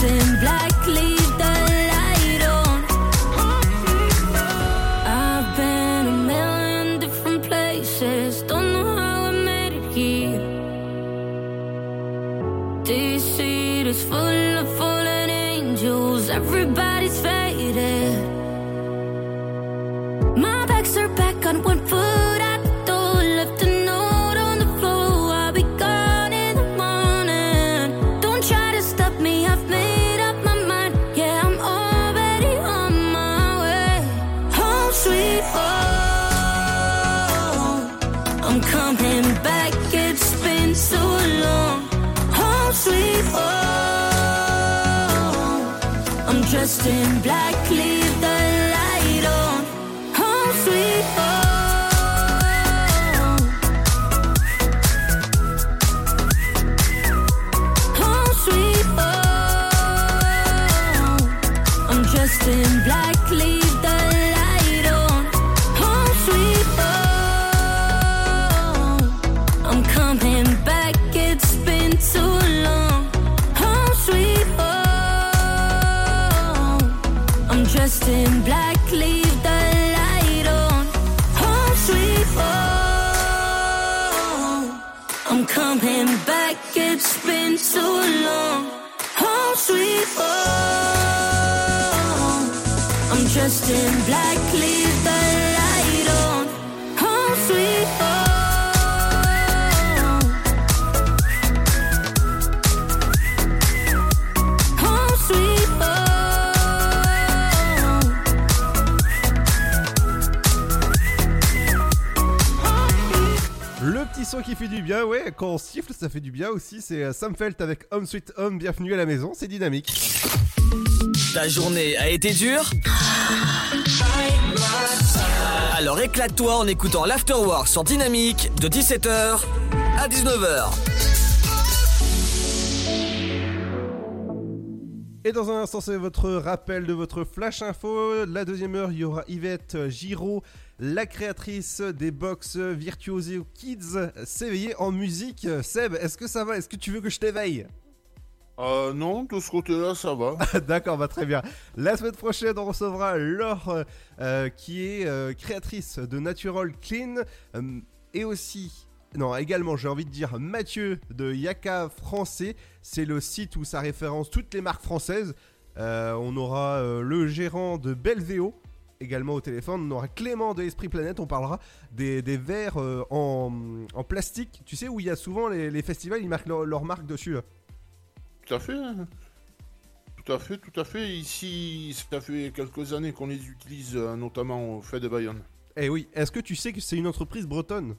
I'm dressed in black, qui fait du bien, ouais, quand on siffle, ça fait du bien aussi. C'est euh, Sam Felt avec Home Sweet Home, bienvenue à la maison, c'est dynamique. Ta journée a été dure Alors éclate-toi en écoutant l'Afterwork sur Dynamique de 17h à 19h. Et dans un instant, c'est votre rappel de votre flash info. La deuxième heure, il y aura Yvette Giraud, la créatrice des box Virtuoseo Kids, s'éveiller en musique. Seb, est-ce que ça va? Est-ce que tu veux que je t'éveille? Euh, non, de ce côté-là, ça va. D'accord, bah très bien. La semaine prochaine, on recevra Laure, euh, qui est euh, créatrice de Natural Clean, euh, et aussi, non, également, j'ai envie de dire Mathieu de Yaka Français. C'est le site où ça référence toutes les marques françaises. On aura le gérant de Belveo. Également au téléphone, on aura Clément de Esprit Planète, on parlera des, verres en, plastique, tu sais où il y a souvent les, festivals, ils marquent leur, leur marque dessus. Tout à fait. hein. Tout à fait, tout à fait. Ici, ça fait quelques années qu'on les utilise, euh, notamment au fait de Bayonne. Eh oui, est-ce que tu sais que c'est une entreprise bretonne?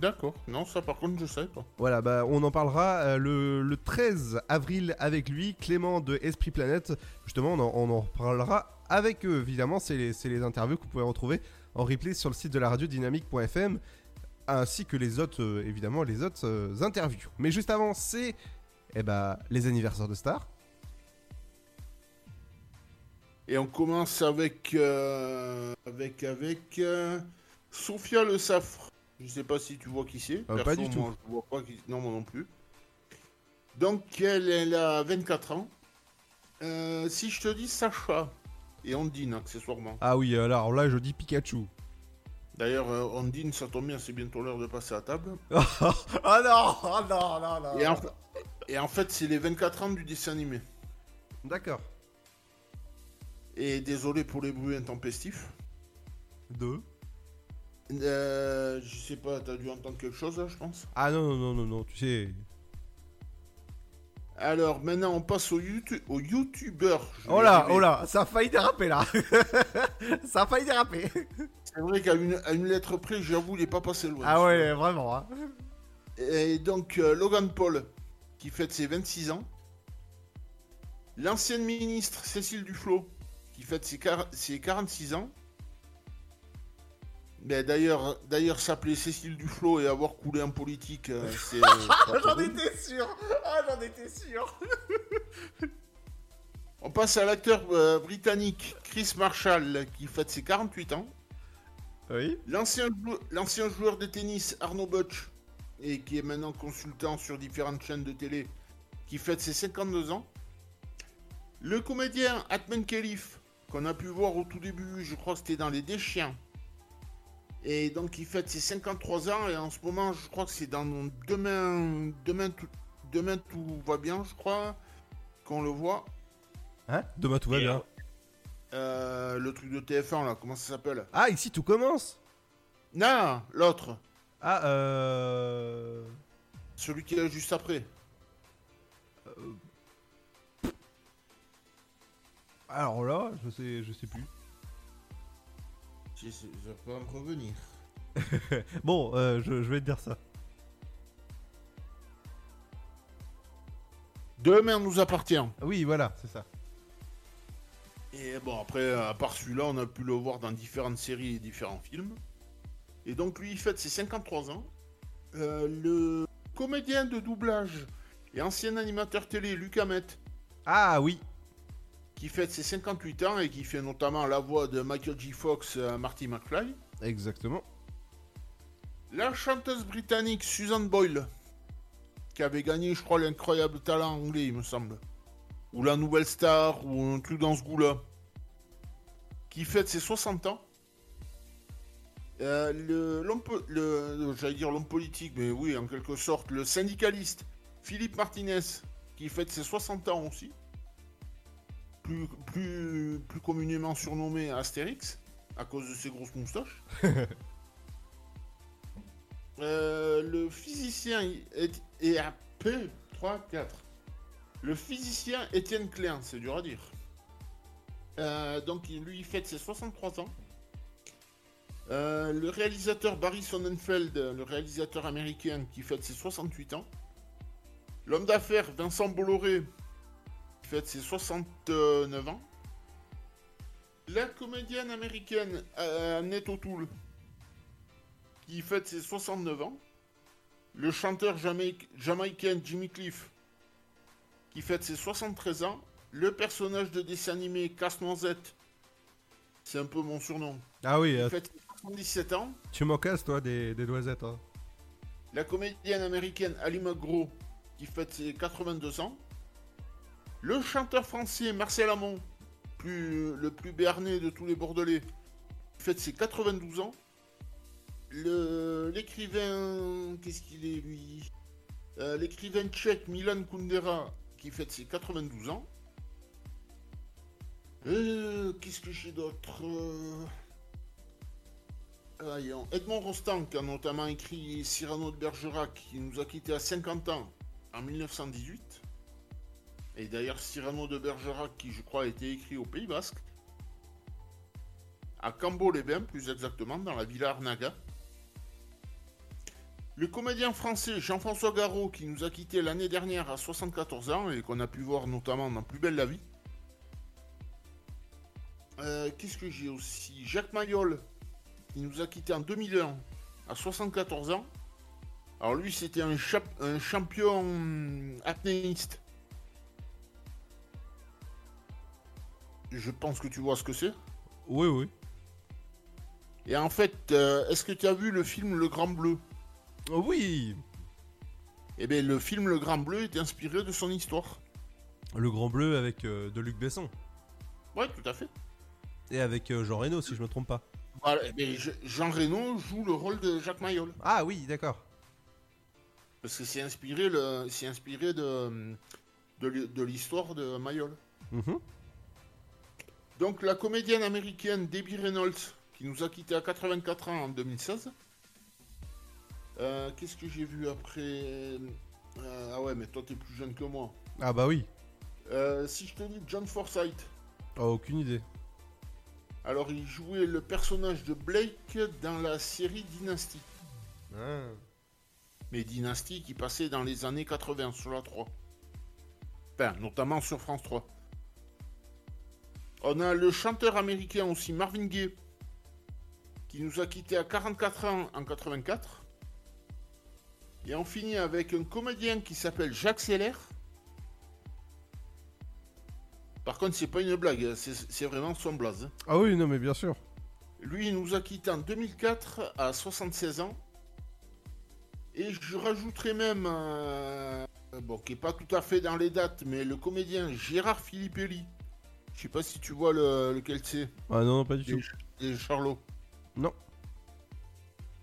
D'accord. Non, ça par contre, je sais pas. Voilà, bah, on en parlera euh, le, le 13 avril avec lui, Clément de Esprit Planète. Justement, on en, on en reparlera avec eux. Évidemment, c'est les, les interviews que vous pouvez retrouver en replay sur le site de la radio dynamique.fm, ainsi que les autres, euh, évidemment, les autres euh, interviews. Mais juste avant, c'est eh bah, les anniversaires de stars. Et on commence avec. euh, avec. avec. euh, Sophia Le Safre. Je sais pas si tu vois qui c'est. Euh, pas du tout. moi, je vois pas qui... Non, moi non plus. Donc, elle, elle a 24 ans. Euh, si je te dis Sacha et Ondine, accessoirement. Ah oui, alors là, je dis Pikachu. D'ailleurs, euh, Ondine, ça tombe bien, c'est bientôt l'heure de passer à table. Ah non, ah non, non, non. Et en, fa- et en fait, c'est les 24 ans du dessin animé. D'accord. Et désolé pour les bruits intempestifs. Deux. Euh, je sais pas, t'as dû entendre quelque chose là, je pense. Ah non, non, non, non, non, tu sais. Alors maintenant, on passe au, YouTube, au vais Oh là, oh là, ça a failli déraper là. ça a failli déraper. C'est vrai qu'à une, à une lettre près, j'avoue, il est pas passé loin. Ah ouais, vraiment. hein. Et donc, euh, Logan Paul, qui fête ses 26 ans. L'ancienne ministre Cécile Duflot, qui fête ses, ses 46 ans. Mais d'ailleurs, d'ailleurs s'appeler Cécile Duflot et avoir coulé en politique, euh, c'est. Ah, pas j'en étais sûr Ah, j'en étais sûr On passe à l'acteur euh, britannique Chris Marshall qui fête ses 48 ans. Oui. L'ancien jou- l'ancien joueur de tennis Arnaud Butch, et qui est maintenant consultant sur différentes chaînes de télé, qui fête ses 52 ans. Le comédien Atman Khelif, qu'on a pu voir au tout début, je crois que c'était dans Les Déchiens. Et donc il fête ses 53 ans, et en ce moment, je crois que c'est dans Demain, demain, tout, demain tout va bien, je crois, qu'on le voit. Hein? Demain tout va bien. Euh, le truc de TF1 là, comment ça s'appelle? Ah, ici tout commence Non, l'autre. Ah, euh... Celui qui est juste après. Alors là, je sais, je sais plus. Je sais- je vais pas me revenir. bon, euh, je, je vais te dire ça. Demain nous appartient. Oui, voilà, c'est ça. Et bon, après, à part celui-là, on a pu le voir dans différentes séries et différents films. Et donc, lui, il fête ses 53 ans. Euh, le comédien de doublage et ancien animateur télé, Luc Hamet, Ah oui. qui fête ses 58 ans et qui fait notamment la voix de Michael J. Fox à Marty McFly. Exactement. La chanteuse britannique Susan Boyle, qui avait gagné, je crois, l'incroyable talent anglais, il me semble. Ou la nouvelle star, ou un truc dans ce goût-là. Qui fête ses 60 ans. Euh, le, l'homme j'allais dire l'homme politique, mais oui, en quelque sorte, le syndicaliste Philippe Martinez, qui fête ses 60 ans aussi. Plus, plus, plus communément surnommé Astérix, à cause de ses grosses moustaches. Euh, le physicien est, est à P 3 4. Le physicien Étienne Klein, c'est dur à dire. Euh, donc lui il fête ses 63 ans. Euh, le réalisateur Barry Sonnenfeld, le réalisateur américain qui fête ses 68 ans. L'homme d'affaires Vincent Bolloré qui fête ses 69 ans. La comédienne américaine euh, Annette O'Toole qui fête ses 69 ans. Le chanteur jamaï- jamaïcain Jimmy Cliff, qui fête ses 73 ans. Le personnage de dessin animé Casse-Noisette, c'est un peu mon surnom, Ah oui, qui euh, fête ses 77 ans. tu m'en casses toi des, des noisettes. Hein. La comédienne américaine Ali McGraw, qui fête ses 82 ans. Le chanteur français Marcel Amont, plus, le plus berné de tous les Bordelais, qui fête ses 92 ans. Le- L'écrivain. Qu'est-ce qu'il est lui? Euh, L'écrivain tchèque Milan Kundera, qui fête ses 92 ans. Euh, Qu'est-ce que j'ai d'autre? Euh, Edmond Rostand, qui a notamment écrit Cyrano de Bergerac, qui nous a quittés à 50 ans en 1918. Et d'ailleurs, Cyrano de Bergerac, qui je crois a été écrit au Pays Basque. À Cambo-les-Bains, plus exactement, dans la villa Arnaga. Le comédien français Jean-François Garot, qui nous a quittés l'année dernière à 74 ans et qu'on a pu voir notamment dans Plus belle la vie. Euh, Qu'est-ce que j'ai aussi? Jacques Mayol, qui nous a quittés en 2001 à 74 ans. Alors lui, c'était un, un champion hum, apnéiste. Je pense que tu vois ce que c'est. Oui, oui. Et en fait, euh, est-ce que tu as vu le film Le Grand Bleu? Oh oui Eh bien, le film Le Grand Bleu est inspiré de son histoire. Le Grand Bleu avec euh, de Luc Besson. Ouais, tout à fait. Et avec euh, Jean Reno, si je me trompe pas. Voilà, eh Je- Jean Reno joue le rôle de Jacques Mayol. Ah oui, d'accord. Parce que c'est inspiré, le, c'est inspiré de, de, l'hi- de l'histoire de Mayol. Mhm. Donc la comédienne américaine Debbie Reynolds, qui nous a quittés à 84 ans en 2016. Euh, Qu'est-ce que j'ai vu après Euh, Ah ouais, mais toi t'es plus jeune que moi. Ah bah oui. Euh, si je te dis John Forsythe, Oh, aucune idée. Alors il jouait le personnage de Blake dans la série Dynasty. Ah. Mais Dynasty qui passait dans les années 80 sur la 3. Enfin, notamment sur France 3. On a le chanteur américain aussi Marvin Gaye, qui nous a quittés à 44 ans en 84. Et on finit avec un comédien qui s'appelle Jacques Seller. Par contre, c'est pas une blague, hein, c'est vraiment son blaze. hein. Ah oui, non, mais bien sûr. Lui, il nous a quittés en 2004 à 76 ans. Et je rajouterai même, euh, bon, qui est pas tout à fait dans les dates, mais le comédien Gérard Philippelli. Je sais pas si tu vois le, lequel c'est. Ah non, pas du tout. Et Charlot. Non.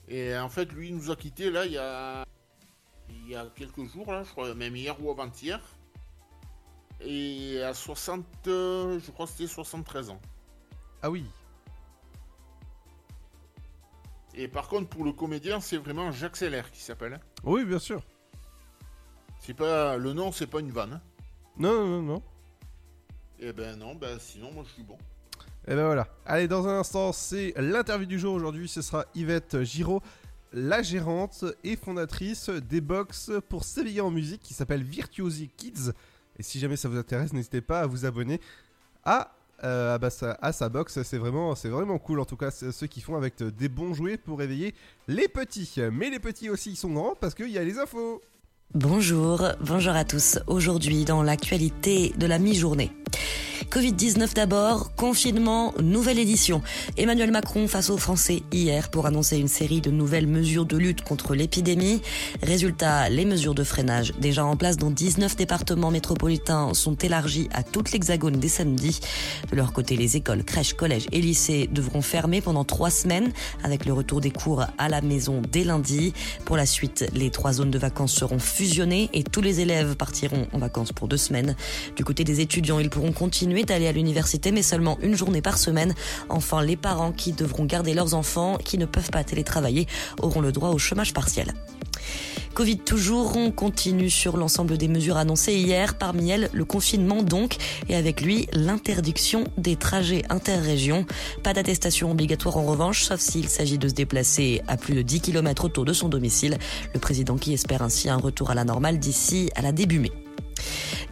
Et en fait, lui, il nous a quittés là, il y a, il y a quelques jours, là, je crois, même hier ou avant-hier. Et à 60, euh, je crois que c'était 73 ans. Ah oui. Et par contre, pour le comédien, c'est vraiment Jacques Seller qui s'appelle. hein. Oui, bien sûr. C'est pas le nom, c'est pas une vanne. hein. Non, non, non, non. Eh ben non, ben sinon moi je suis bon. Et ben voilà. Allez, dans un instant, c'est l'interview du jour aujourd'hui. Ce sera Yvette Giraud, la gérante et fondatrice des box pour s'éveiller en musique qui s'appelle Virtuosi Kids. Et si jamais ça vous intéresse, n'hésitez pas à vous abonner à, euh, sa, box. C'est vraiment, c'est vraiment cool. En tout cas, ceux qui font avec des bons jouets pour réveiller les petits. Mais les petits aussi, ils sont grands parce qu'il y a les infos. Bonjour, bonjour à tous. Aujourd'hui, dans l'actualité de la mi-journée. Covid-19 d'abord, confinement, nouvelle édition. Emmanuel Macron face aux Français hier pour annoncer une série de nouvelles mesures de lutte contre l'épidémie. Résultat, les mesures de freinage déjà en place dans 19 départements métropolitains sont élargies à toute l'hexagone dès samedi. De leur côté, les écoles, crèches, collèges et lycées devront fermer pendant trois semaines avec le retour des cours à la maison dès lundi. Pour la suite, les trois zones de vacances seront fusionnées et tous les élèves partiront en vacances pour deux semaines. Du côté des étudiants, ils pourront continuer d'aller à l'université, mais seulement une journée par semaine. Enfin, les parents qui devront garder leurs enfants, qui ne peuvent pas télétravailler, auront le droit au chômage partiel. Covid toujours, on continue sur l'ensemble des mesures annoncées hier, parmi elles le confinement donc, et avec lui l'interdiction des trajets interrégions. Pas d'attestation obligatoire en revanche, sauf s'il s'agit de se déplacer à plus de 10 km autour de son domicile. Le président qui espère ainsi un retour à la normale d'ici à la début mai.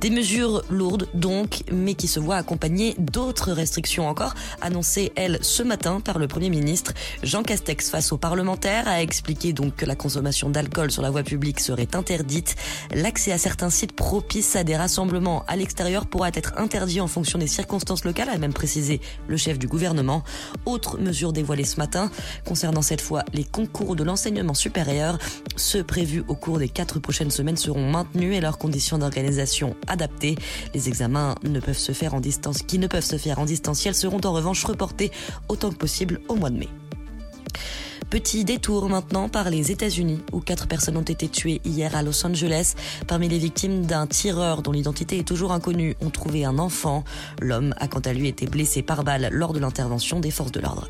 Des mesures lourdes donc, mais qui se voient accompagnées d'autres restrictions encore, annoncées, elles, ce matin par le Premier ministre. Jean Castex, face aux parlementaires, a expliqué donc que la consommation d'alcool sur la voie publique serait interdite. L'accès à certains sites propices à des rassemblements à l'extérieur pourra être interdit en fonction des circonstances locales, a même précisé le chef du gouvernement. Autre mesure dévoilée ce matin, concernant cette fois les concours de l'enseignement supérieur, ceux prévus au cours des quatre prochaines semaines seront maintenus et leurs conditions d'organisation adaptées. Les examens ne peuvent se faire en distance, qui ne peuvent se faire en distanciel seront en revanche reportés autant que possible au mois de mai. Petit détour maintenant par les États-Unis, où quatre personnes ont été tuées hier à Los Angeles. Parmi les victimes d'un tireur dont l'identité est toujours inconnue, on trouvé un enfant. L'homme a quant à lui été blessé par balle lors de l'intervention des forces de l'ordre.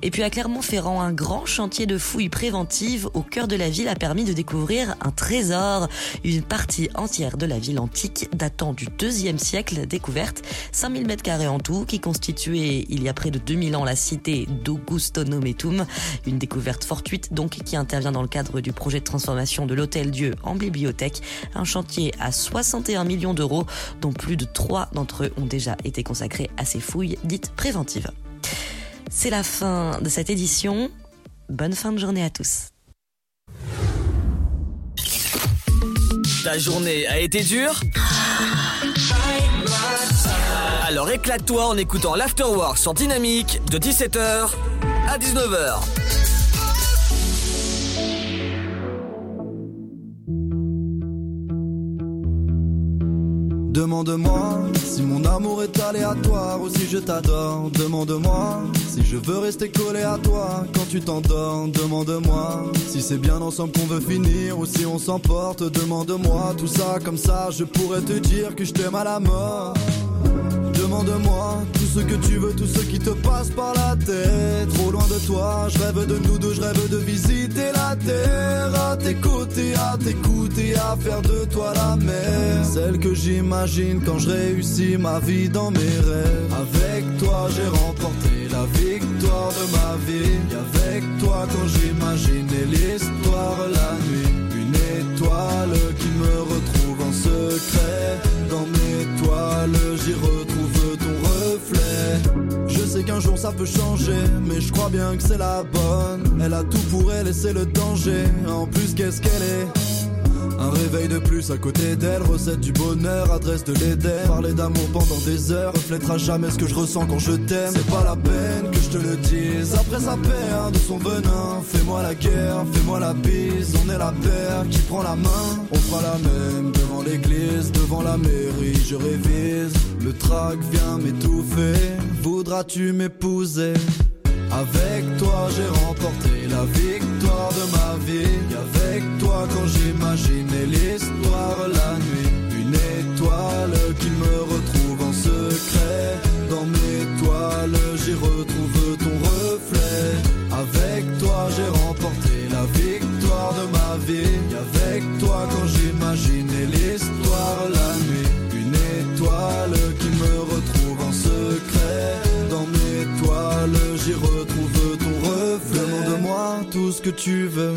Et puis à Clermont-Ferrand, un grand chantier de fouilles préventives au cœur de la ville a permis de découvrir un trésor, une partie entière de la ville antique datant du deuxième siècle découverte, 5000 mètres carrés en tout, qui constituait il y a près de 2000 ans la cité d'Augusto Nometum, une découverte fortuite donc qui intervient dans le cadre du projet de transformation de l'Hôtel Dieu en bibliothèque, un chantier à 61 millions d'euros, dont plus de trois d'entre eux ont déjà été consacrés à ces fouilles dites préventives. C'est la fin de cette édition. Bonne fin de journée à tous. Ta journée a été dure? Alors éclate-toi en écoutant l'Afterwork sur Dynamique de 17h à 19h. Demande-moi si mon amour est aléatoire ou si je t'adore. Demande-moi si je veux rester collé à toi quand tu t'endors. Demande-moi si c'est bien ensemble qu'on veut finir ou si on s'emporte. Demande-moi tout ça comme ça, je pourrais te dire que je t'aime à la mort. Demande-moi tout ce que tu veux, tout ce qui te passe par la tête. Trop loin de toi, je rêve de nous deux, je rêve de visiter la terre. À tes côtés, à t'écouter, à faire de toi la mer. Celle que j'imagine quand je réussis ma vie dans mes rêves? Avec toi, j'ai remporté la victoire de ma vie. Et avec toi, quand j'imaginais l'histoire la nuit. Une étoile qui me retrouve en secret. Dans mes toiles, j'y retrouve ton reflet. Je sais qu'un jour ça veut changer, mais je crois bien que c'est la bonne. Elle a tout pour elle et c'est le danger. En plus, qu'est-ce qu'elle est? Un réveil de plus à côté d'elle, recette du bonheur, adresse de l'Éden. Parler d'amour pendant des heures, reflètera jamais ce que je ressens quand je t'aime. C'est pas la peine que je te le dise, après sa perd de son venin. Fais-moi la guerre, fais-moi la bise, on est la paire qui prend la main. On fera la même devant l'église, devant la mairie, je révise. Le trac vient m'étouffer, voudras-tu m'épouser? Avec toi j'ai remporté la victoire de ma vie avec toi quand j'imaginais l'histoire. La nuit Une étoile qui me retrouve en secret. Dans mes toiles j'y retrouve ton reflet. Avec toi j'ai remporté la victoire de ma vie. Avec toi quand j'imaginais l'histoire. La nuit Une étoile qui me retrouve en secret. Dans mes toiles j'y retrouve ton reflet. Demande-moi tout ce que tu veux,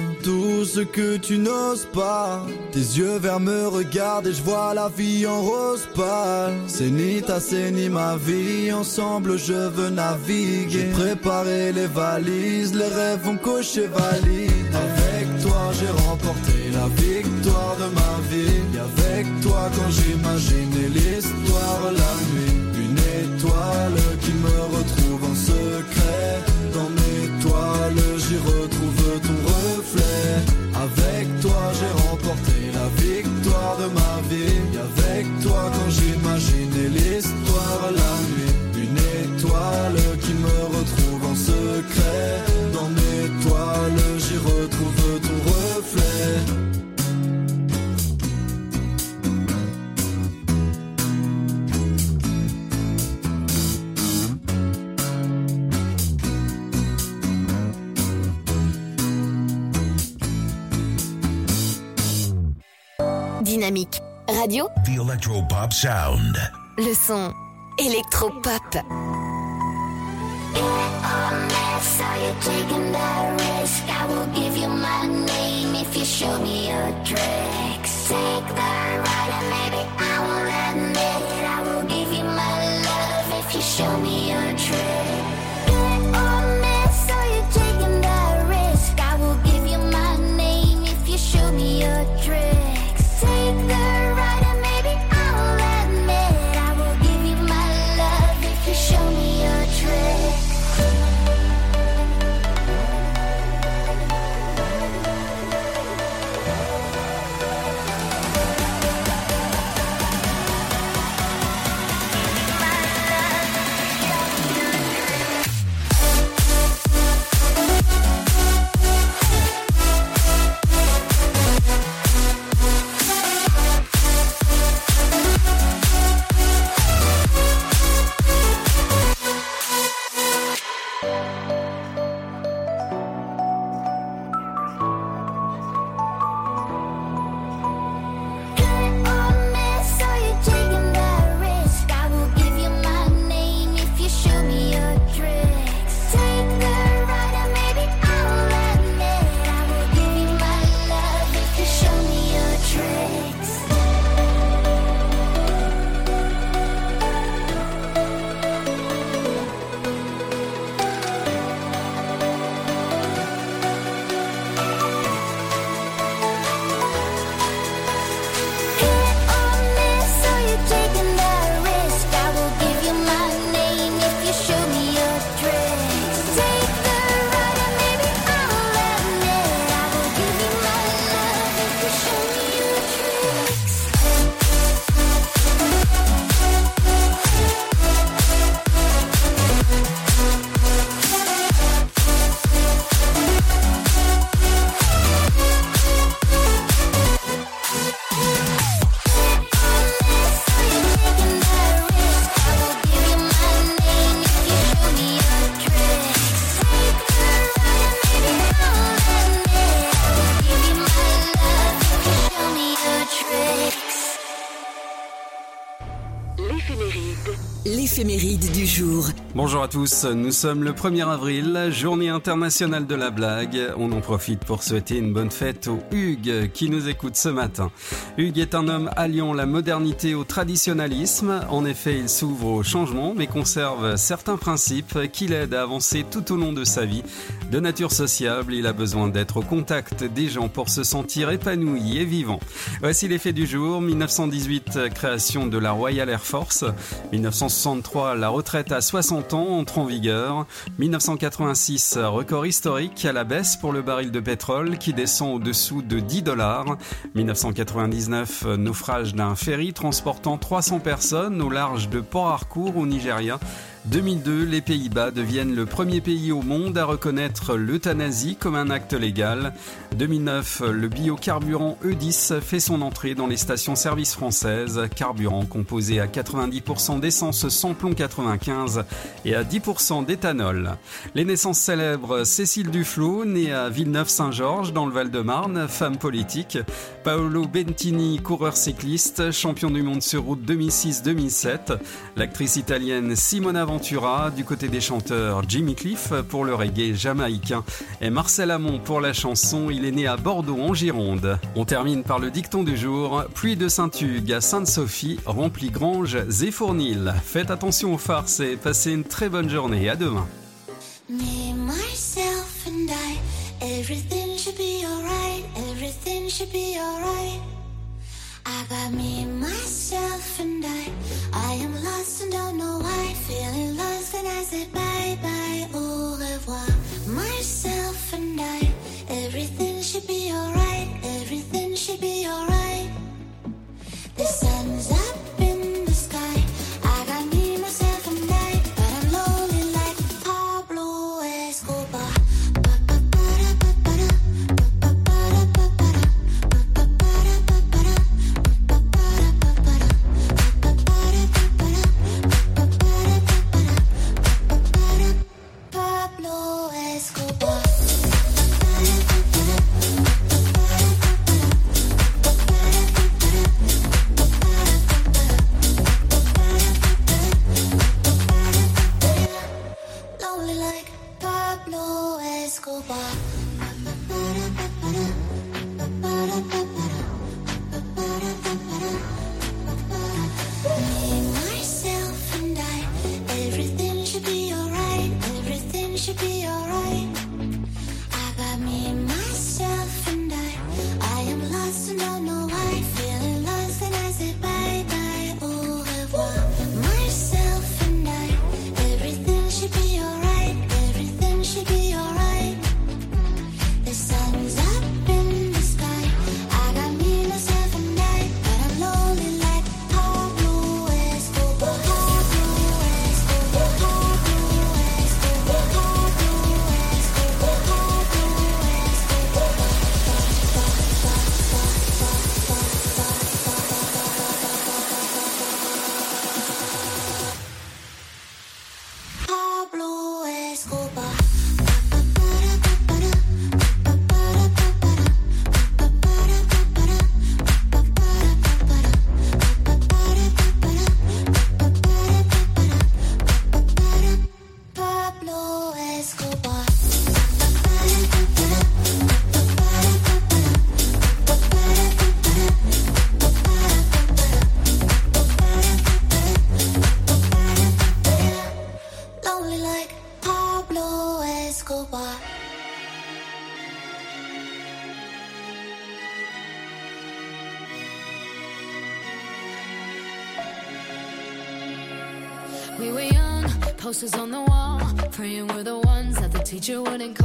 ce que tu n'oses pas. Tes yeux verts me regardent et je vois la vie en rose pâle. C'est ni ta, c'est ni ma vie, ensemble je veux naviguer. J'ai préparé les valises, les rêves vont cocher valide. Avec toi j'ai remporté la victoire de ma vie. Et avec toi quand j'imaginais l'histoire la nuit. Une étoile qui me retrouve en secret. Dans mes toiles j'y retrouve ton reflet Avec toi j'ai remporté la victoire de ma vie. Avec toi quand j'imaginais l'histoire la nuit Une étoile qui me retrouve en secret. Dans mes toiles j'y retrouve ton reflet Dynamique. Radio, The Electropop Sound. le son électropop. Are you taking that risk? I will Bonjour à tous, nous sommes le 1er avril, journée internationale de la blague. On en profite pour souhaiter une bonne fête au Hugues qui nous écoute ce matin. Hugues est un homme alliant la modernité au traditionnalisme. En effet, il s'ouvre au changement mais conserve certains principes qui l'aident à avancer tout au long de sa vie. De nature sociable, il a besoin d'être au contact des gens pour se sentir épanoui et vivant. Voici les faits du jour. 1918, création de la Royal Air Force. 1963, la retraite à 60 ans entre en vigueur. 1986, record historique à la baisse pour le baril de pétrole qui descend au-dessous de 10 dollars. 1999, naufrage d'un ferry transportant 300 personnes au large de Port Harcourt au Nigeria. 2002, les Pays-Bas deviennent le premier pays au monde à reconnaître l'euthanasie comme un acte légal. 2009, le biocarburant E10 fait son entrée dans les stations-service françaises, carburant composé à 90% d'essence sans plomb 95 et à 10% d'éthanol. Les naissances célèbres Cécile Duflot, née à Villeneuve-Saint-Georges dans le Val-de-Marne, femme politique. Paolo Bentini, coureur cycliste, champion du monde sur route 2006-2007. L'actrice italienne Simona Du côté des chanteurs Jimmy Cliff pour le reggae jamaïcain et Marcel Amont pour la chanson. Il est né à Bordeaux en Gironde. On termine par le dicton du jour. Pluie de Saint-Hugues à Sainte-Sophie, remplit grange et fournil. Faites attention aux farces et passez une très bonne journée. À demain. I got me, myself, and I. I am lost and don't know why. Feeling lost, and I say bye bye, au revoir. Myself and I. Everything should be alright. Everything should be alright. The sun's up in teacher wouldn't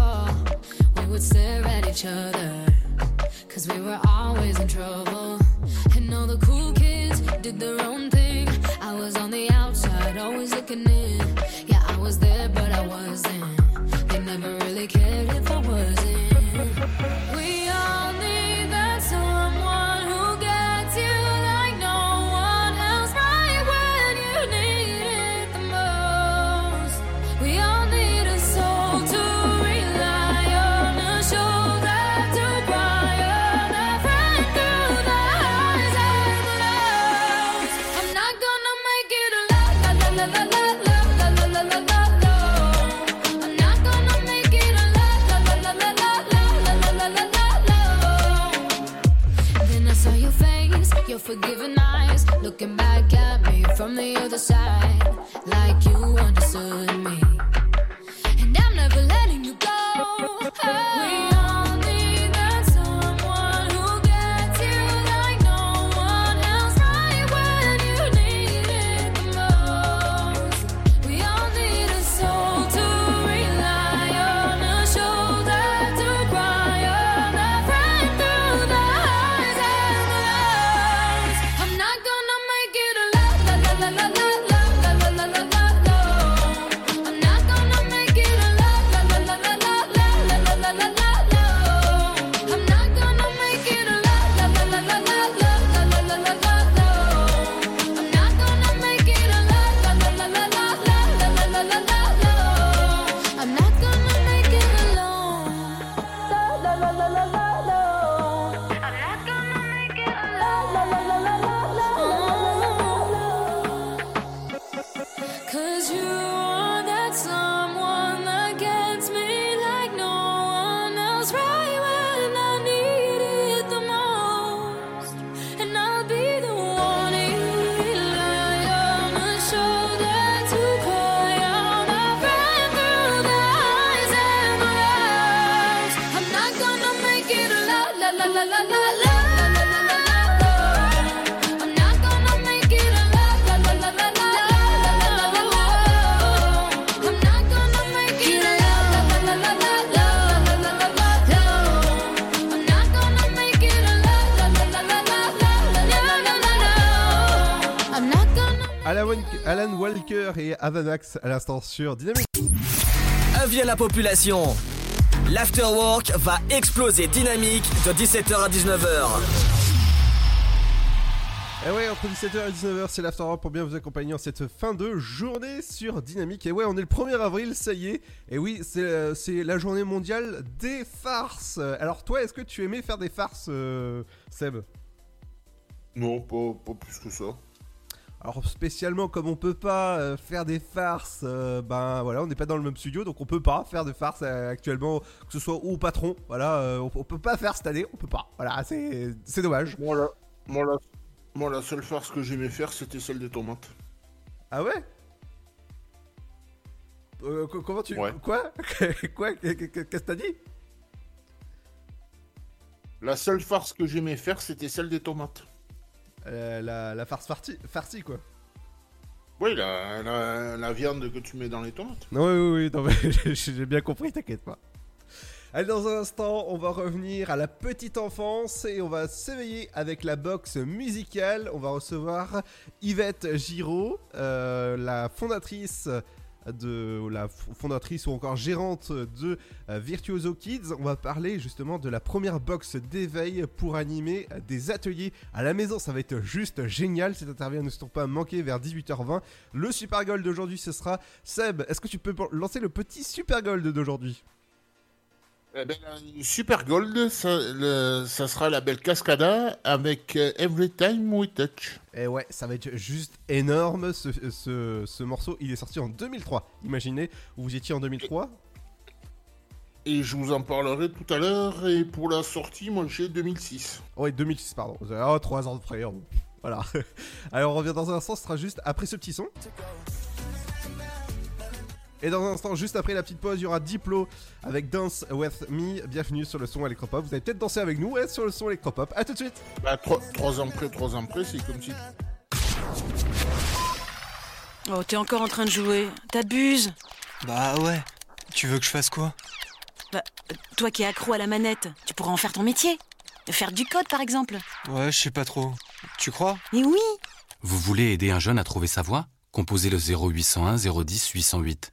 Walker et Avanax à l'instant sur Dynamique. Avis à la population. L'afterwork va exploser dynamique de 17h à 19h. Et ouais, entre 17h et 19h, c'est l'After pour bien vous accompagner en cette fin de journée sur Dynamique. Et ouais, on est le 1er avril, ça y est. Et oui, c'est euh, c'est la journée mondiale des farces. Alors toi, est-ce que tu aimais faire des farces, euh, Seb? Non, pas, pas plus que ça. Alors spécialement comme on peut pas euh, faire des farces, euh, ben voilà, on n'est pas dans le même studio, donc on peut pas faire de farces euh, actuellement, que ce soit au patron, voilà, on, on peut pas faire cette année, on peut pas, voilà, c'est dommage. Moi, la, moi, la, moi, la seule farce que j'aimais faire, c'était celle des tomates. Ah ouais? Co- Comment tu... Ouais. Quoi? Quoi? Qu'est-ce que t'as dit? La seule farce que j'aimais faire, c'était celle des tomates. Euh, la, la farce farcie, farcie quoi. Oui, la, la, la viande que tu mets dans les tomates. Non, oui, oui, non, mais j'ai bien compris, t'inquiète pas. Allez, dans un instant, on va revenir à la petite enfance et on va s'éveiller avec la box musicale. On va recevoir Yvette Giraud, euh, la fondatrice de la fondatrice ou encore gérante de euh, Virtuoso Kids. On va parler justement de la première box d'éveil pour animer des ateliers à la maison. Ça va être juste génial. Cette interview ne se pas à manquer vers 18h20. Le Super Gold d'aujourd'hui, ce sera Seb. Est-ce que tu peux lancer le petit Super Gold d'aujourd'hui? Eh ben, Super Gold, ça, le- ça sera la belle Cascada avec euh, Every Time We Touch. Et ouais, ça va être juste énorme. Ce, ce- ce morceau, il est sorti en 2003. Imaginez, vous étiez en 2003. Et je vous en parlerai tout à l'heure. Et pour la sortie, moi j'ai 2006. Ouais, 2006, pardon. Oh, 3 ans de près. Voilà. Alors, on revient dans un instant. Ce sera juste après ce petit son. Et dans un instant, juste après la petite pause, il y aura Diplo avec Dance With Me. Bienvenue sur le son électropop. Vous allez peut-être danser avec nous ouais, sur le son électropop. A tout de suite. Bah, 3, ans près, 3 ans près, c'est comme si. Oh, t'es encore en train de jouer. T'abuses. Bah ouais. Tu veux que je fasse quoi? Bah, euh, toi qui es accro à la manette, tu pourrais en faire ton métier. Faire du code, par exemple. Ouais, je sais pas trop. Tu crois? Mais oui Vous voulez aider un jeune à trouver sa voie? Composez le 0801 010 808.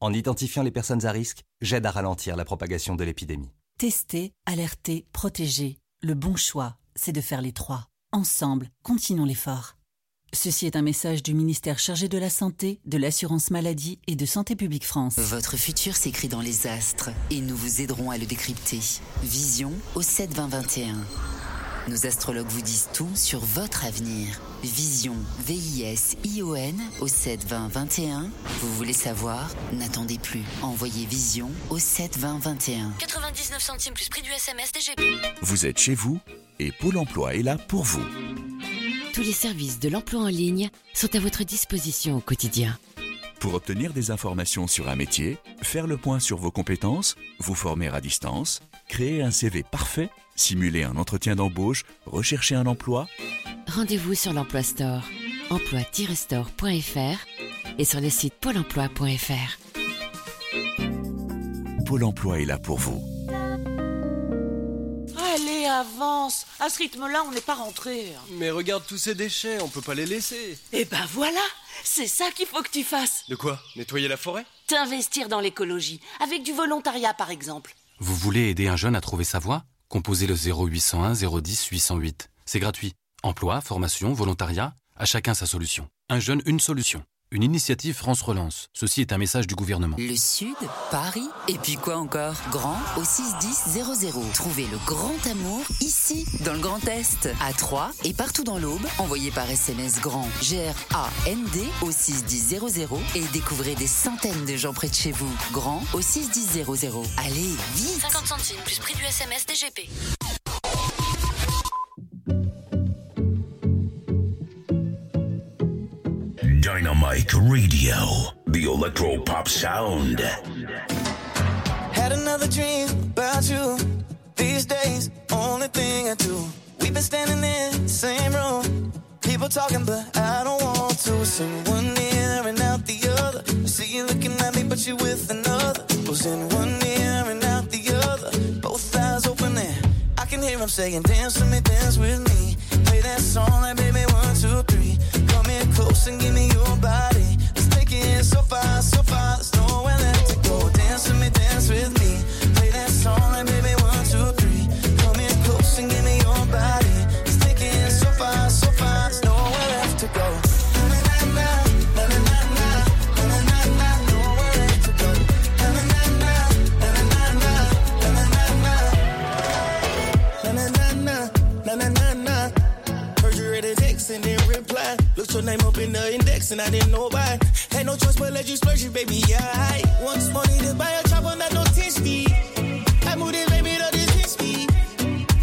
en identifiant les personnes à risque, j'aide à ralentir la propagation de l'épidémie. Tester, alerter, protéger. Le bon choix, c'est de faire les trois. Ensemble, continuons l'effort. Ceci est un message du ministère chargé de la Santé, de l'Assurance Maladie et de Santé Publique France. Votre futur s'écrit dans les astres et nous vous aiderons à le décrypter. Vision au 7 20 21. Nos astrologues vous disent tout sur votre avenir. Vision, V-I-S-I-O-N au 7 20 21. Vous voulez savoir? N'attendez plus. Envoyez Vision au 7 20 21. 99 centimes plus prix du SMS DGP. Vous êtes chez vous et Pôle emploi est là pour vous. Tous les services de l'emploi en ligne sont à votre disposition au quotidien. Pour obtenir des informations sur un métier, faire le point sur vos compétences, vous former à distance, créer un CV parfait, simuler un entretien d'embauche, rechercher un emploi, Rendez-vous sur l'Emploi Store, emploi-store.fr et sur le site pôle emploi.fr. Pôle emploi est là pour vous. Allez, avance À ce rythme-là, on n'est pas rentré. Mais regarde tous ces déchets, on peut pas les laisser. Eh ben voilà C'est ça qu'il faut que tu fasses De quoi? Nettoyer la forêt? T'investir dans l'écologie, avec du volontariat par exemple. Vous voulez aider un jeune à trouver sa voie? Composez le 0801 010 808. C'est gratuit. Emploi, formation, volontariat, à chacun sa solution. Un jeune, une solution. Une initiative France Relance. Ceci est un message du gouvernement. Le Sud, Paris, et puis quoi encore? Grand au 61000. Trouvez le grand amour ici, dans le Grand Est, à Troyes et partout dans l'Aube. Envoyez par SMS grand G-R-A-N-D au 61000 et découvrez des centaines de gens près de chez vous. Grand au 61000. Allez, vite 50 centimes plus prix du SMS DGP. Radio, the electro pop sound. Had another dream about you. These days, only thing I do. We've been standing in the same room. People talking, but I don't want to. Sing one ear and out the other. I see you looking at me, but you with another. Goes in one ear and out the other. Both eyes open there. I can hear him saying, Dance with me, dance with me. Play that song like baby, one, two, three. Come in close and give me your body. Let's take it so far, so far. There's nowhere left to go. Dance with me, dance with me. Your name up in the index and I didn't know why. Had no choice but let you splurge it, baby. Yeah, I once money to buy a chopper, not no 10 speed. I moved it, baby, to this 10 speed.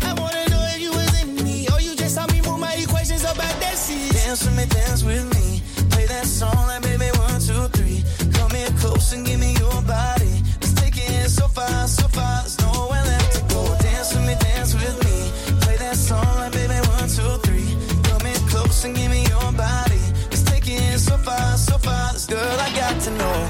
I wanna know if you was in me or you just saw me move my equations about that seat. Dance with me, dance with me. Play that song like baby, one, two, three. Come here close and give me your body. Let's take it so far, so far. Girl, I got to know.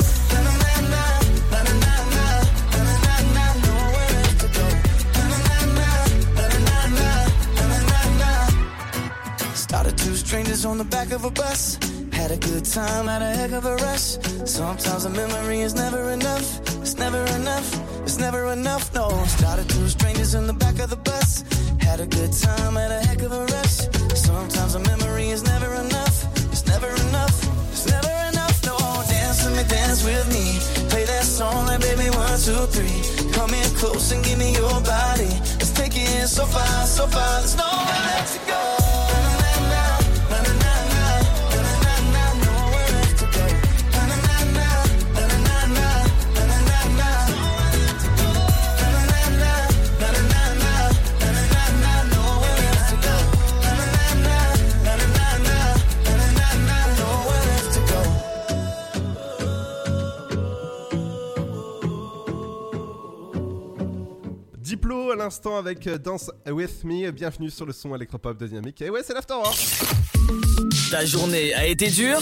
Started two strangers on the back of a bus. Had a good time, had a heck of a rush. Sometimes a memory is never enough. It's never enough. It's never enough. No. Started two strangers in the back of the bus. Had a good time, had a heck of a rush. Sometimes a memory is never enough. It's never enough. Dance with me. Play that song like baby one, two, three. Come in close and give me your body. Let's take it so far, so far, there's no left Diplo à l'instant avec euh, Dance With Me. Bienvenue sur le son électropop de Dynamique. Et ouais, c'est l'afterwork. Ta journée a été dure?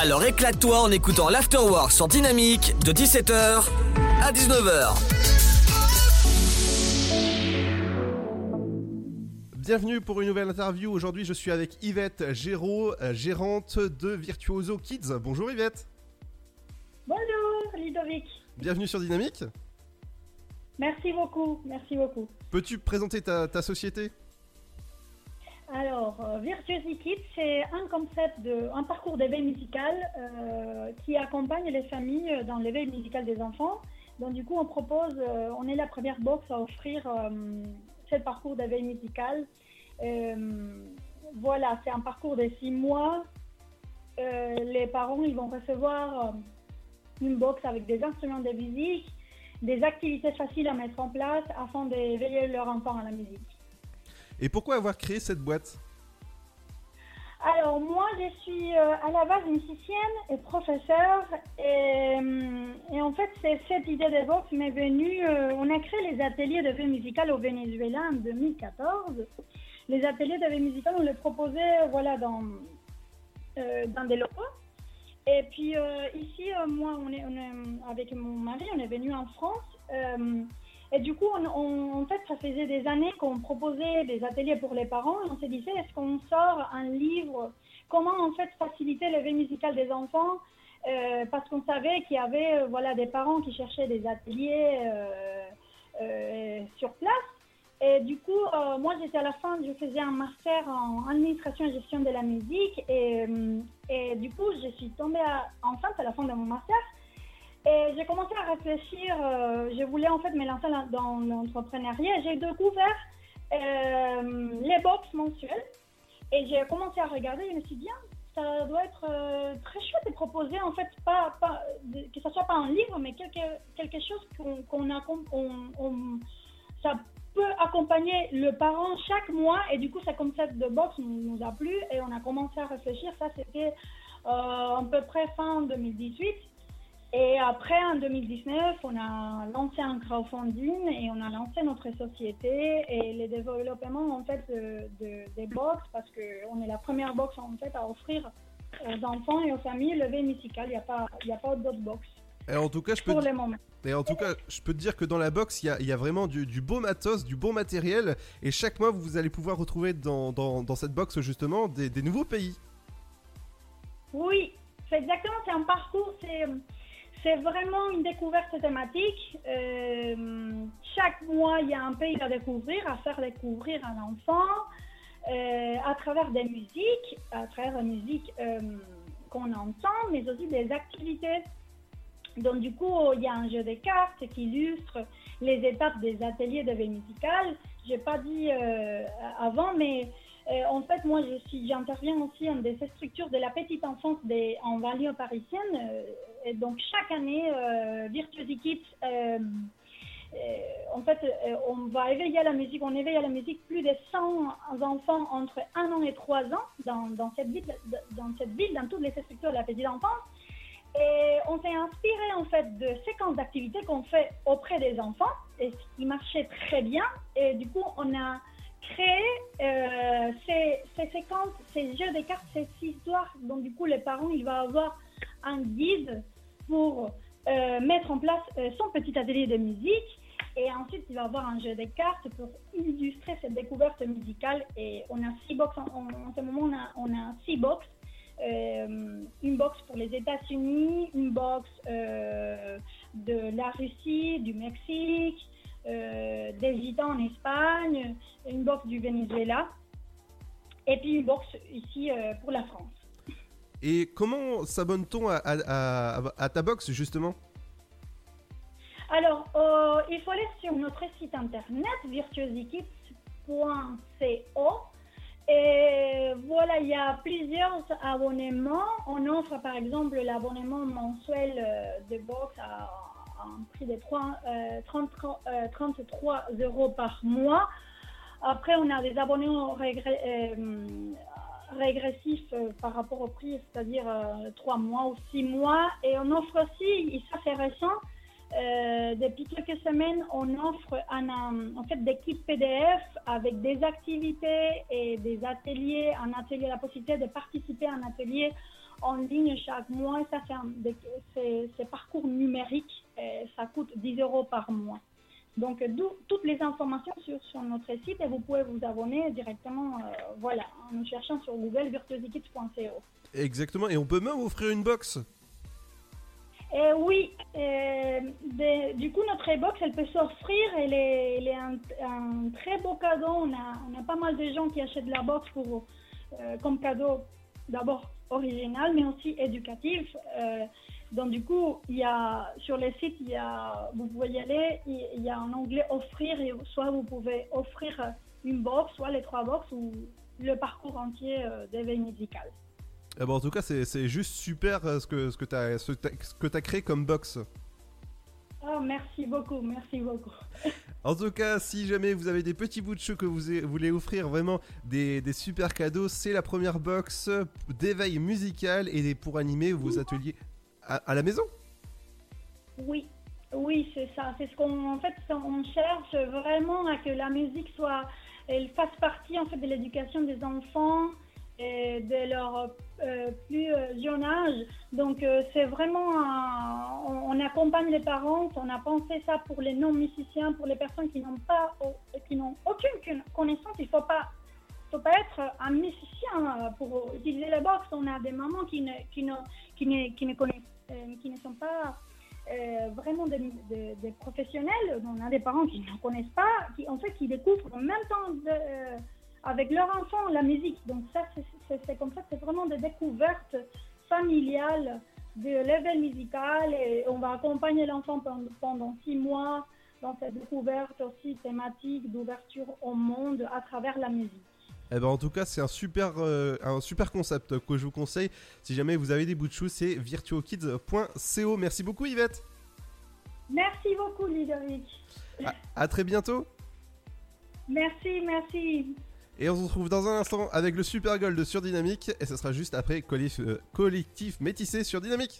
Alors éclate-toi en écoutant l'Afterwork sur Dynamique de 17h à 19h. Bienvenue pour une nouvelle interview. Aujourd'hui, je suis avec Yvette Géraud, euh, gérante de Virtuoso Kids. Bonjour Yvette. Bonjour Ludovic. Bienvenue sur Dynamique. Merci beaucoup, merci beaucoup. Peux-tu présenter ta, ta société? Alors, euh, Virtuosi Kids, c'est un concept, de, un parcours d'éveil musical euh, qui accompagne les familles dans l'éveil musical des enfants. Donc, du coup, on propose, euh, on est la première box à offrir euh, ce parcours d'éveil musical. Voilà, c'est un parcours de six mois. Les parents, ils vont recevoir une box avec des instruments de musique, des activités faciles à mettre en place afin d'éveiller leur enfant à la musique. Et pourquoi avoir créé cette boîte? Alors moi, je suis euh, à la base musicienne et professeure et, euh, et en fait, c'est cette idée de box m'est venue. euh, on a créé les ateliers de vie musicale au Venezuela en 2014. Les ateliers de vie musicale, on les proposait voilà dans euh, dans des locaux. Et puis euh, ici, euh, moi, on est, on avec mon mari, on est venu en France. euh, et du coup, on, en fait, ça faisait des années qu'on proposait des ateliers pour les parents. Et on s'est dit, est-ce qu'on sort un livre Comment en fait faciliter l'éveil musical des enfants Parce qu'on savait qu'il y avait voilà des parents qui cherchaient des ateliers sur place. Et du coup, euh, moi, j'étais à la fin, je faisais un master en administration et gestion de la musique. Et, euh, et du coup, je suis tombée à- enceinte à la fin de mon master. Et j'ai commencé à réfléchir. euh, je voulais en fait me lancer dans- l'entrepreneuriat. J'ai découvert les box mensuelles. Et j'ai commencé à regarder. Je me suis dit, Ah, ça doit être très chouette de proposer, en fait, pas, pas, que ça soit pas un livre, mais quelque, quelque chose qu'on on- on- ça peut accompagner le parent chaque mois. Et du coup, ce concept de box nous, a plu et on a commencé à réfléchir. Ça, c'était euh, à peu près fin 2018. Et après, en 2019, on a lancé un crowdfunding et on a lancé notre société et le développement en fait de, de- des box parce qu'on est la première box en fait à offrir aux enfants et aux familles le lever musical. Il n'y a pas, pas d'autres box Et en tout cas, je peux pour te-. Et en tout cas, je peux te dire que dans la box, il y a, il y a vraiment du, du beau matos, du bon matériel. Et chaque mois, vous allez pouvoir retrouver dans, dans- dans cette box, justement, des, des nouveaux pays. Oui, c'est exactement, c'est un parcours, c'est, c'est vraiment une découverte thématique. Euh, chaque mois, il y a un pays à découvrir, à faire découvrir à l'enfant, euh, à travers des musiques, à travers la musique euh, qu'on entend, mais aussi des activités. Donc du coup, il y a un jeu de cartes qui illustre les étapes des ateliers de vie musicale. J'ai pas dit euh, avant, mais euh, en fait, moi, je j'interviens aussi dans des structures de la petite enfance des, en banlieue parisienne. euh, et donc, chaque année, euh, Virtuosi Kids, en fait, on va éveiller à la musique. On éveille à la musique plus de 100 enfants entre 1 an et 3 ans dans, cette, ville, dans cette ville, dans toutes les structures de la petite enfance. Et on s'est inspiré en fait de séquences d'activités qu'on fait auprès des enfants et qui marchait très bien. Et du coup, on a créé euh, ces, ces séquences, ces jeux de cartes, ces histoires. Donc du coup, les parents, il va avoir un guide pour euh, mettre en place euh, son petit atelier de musique. Et ensuite, il va avoir un jeu de cartes pour illustrer cette découverte musicale. Et on a six box. En, ce moment, on a, on a six box. Euh, une box pour les États-Unis, une box euh, de la Russie, du Mexique, euh, des Gitans en Espagne, une box du Venezuela, et puis une box ici pour la France. Et comment s'abonne-t-on à, à- à- à ta box, justement? Alors, euh, il faut aller sur notre site internet virtuosikids.co et voilà, il y a plusieurs abonnements. On offre par exemple l'abonnement mensuel euh, de box à, un prix de 3, euh, 30 euh, 33 euros par mois. Après, on a des abonnements euh, régressifs euh, par rapport au prix, c'est-à-dire 3 mois ou 6 mois. Et on offre aussi, et ça c'est récent, euh, depuis quelques semaines, on offre en fait des kits PDF avec des activités et des ateliers, un atelier, la possibilité de participer à un atelier en ligne chaque mois. Ça, c'est parcours numérique. et ça coûte 10 euros par mois. Donc, toutes les informations sur, notre site et vous pouvez vous abonner directement, euh, voilà, en nous cherchant sur Google virtuosikids.co. Exactement, et on peut même offrir une box. Et oui, euh, de- du coup, notre box, elle peut s'offrir. Elle est, un, très beau cadeau. On a, pas mal de gens qui achètent la box pour, euh, comme cadeau, d'abord original, mais aussi éducatif. Euh, donc, du coup, y a, sur le site, il y a, vous pouvez y aller, il, il y a un onglet offrir. Et soit vous pouvez offrir une box, soit les trois box, ou le parcours entier euh, d'éveil musical. Eh ben, en tout cas, c'est juste super euh, ce que, ce que tu as, créé comme box. Oh, merci beaucoup, merci beaucoup. En tout cas, si jamais vous avez des petits bouts de chou que vous voulez offrir vraiment des, des super cadeaux, c'est la première box d'éveil musical et pour animer vos ateliers à, à la maison. Oui, oui, c'est ça. C'est ce qu'on en fait, on cherche vraiment à que la musique soit, elle fasse partie en fait de l'éducation des enfants de leur euh, plus euh, jeune âge. Donc euh, c'est vraiment, on, accompagne les parents. On a pensé ça pour les non musiciens, pour les personnes qui n'ont pas, qui n'ont aucune connaissance. Il faut pas faut pas être un musicien pour utiliser la box. On a des mamans qui ne, qui ne, qui ne, qui ne connaissent, qui ne sont pas vraiment des, professionnels. On a des parents qui ne connaissent pas, qui en fait qui découvrent en même temps avec leur enfant la musique. Donc ça, c'est- comme ça, c'est vraiment des découvertes familiales de level musical et on va accompagner l'enfant pendant, pendant six mois dans cette découverte aussi thématique d'ouverture au monde à travers la musique. Eh ben, en tout cas, c'est un super, euh, un super concept que je vous conseille. Si jamais vous avez des bouts de chou, c'est virtuokids.co. Merci beaucoup, Yvette. Merci beaucoup, Ludovic. À, à très bientôt. Merci, merci. Et on se retrouve dans un instant avec le Super Gold sur Dynamique. Et ce sera juste après Collectif, euh, collectif Métissé sur Dynamique.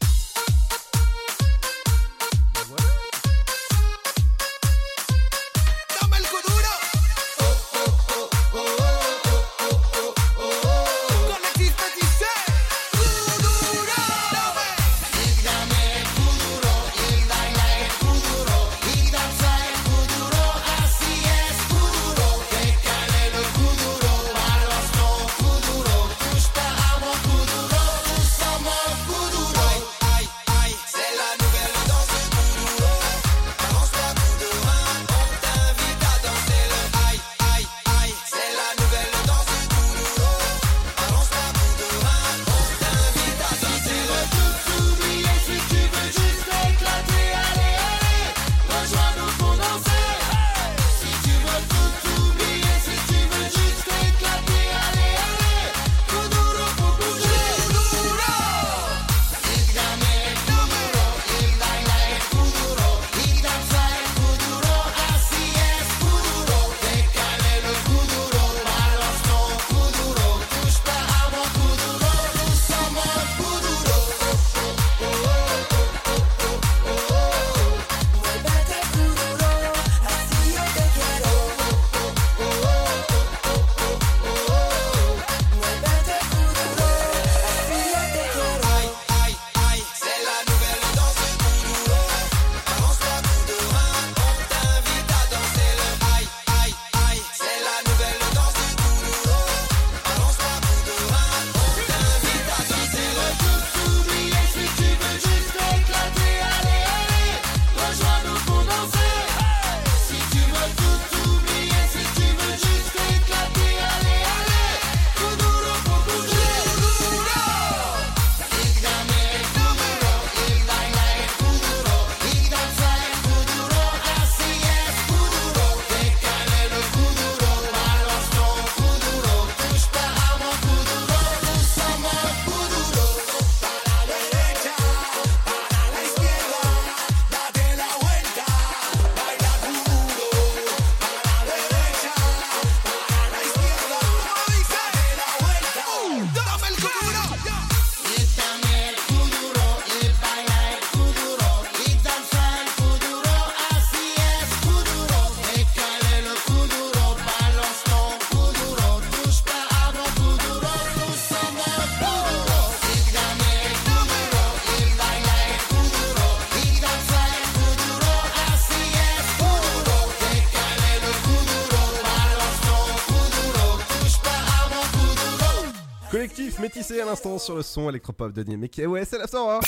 L'instant sur le son électropop de Dynamique. Et ouais, c'est la soirée.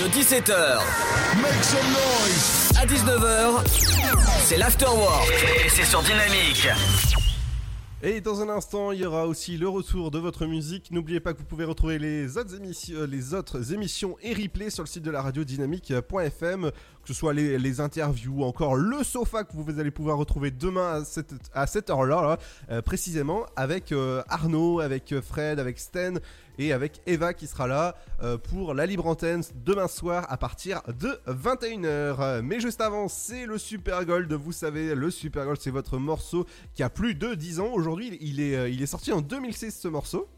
De 17h à 19h, c'est l'afterwork. Et c'est sur Dynamique. Et dans un instant, il y aura aussi le retour de votre musique. N'oubliez pas que vous pouvez retrouver les autres émissions, euh, les émissions et replays sur le site de la radio dynamique.fm, que ce soit les, les interviews ou encore le sofa que vous allez pouvoir retrouver demain à cette, heure-là, là, euh, précisément, avec euh, Arnaud, avec Fred, avec Sten et avec Eva qui sera là euh, pour la libre antenne demain soir à partir de 21h. Mais juste avant, c'est le Super Gold. Vous savez, le Super Gold, c'est votre morceau qui a plus de 10 ans. Aujourd'hui, il est, euh, il est sorti en 2006 ce morceau.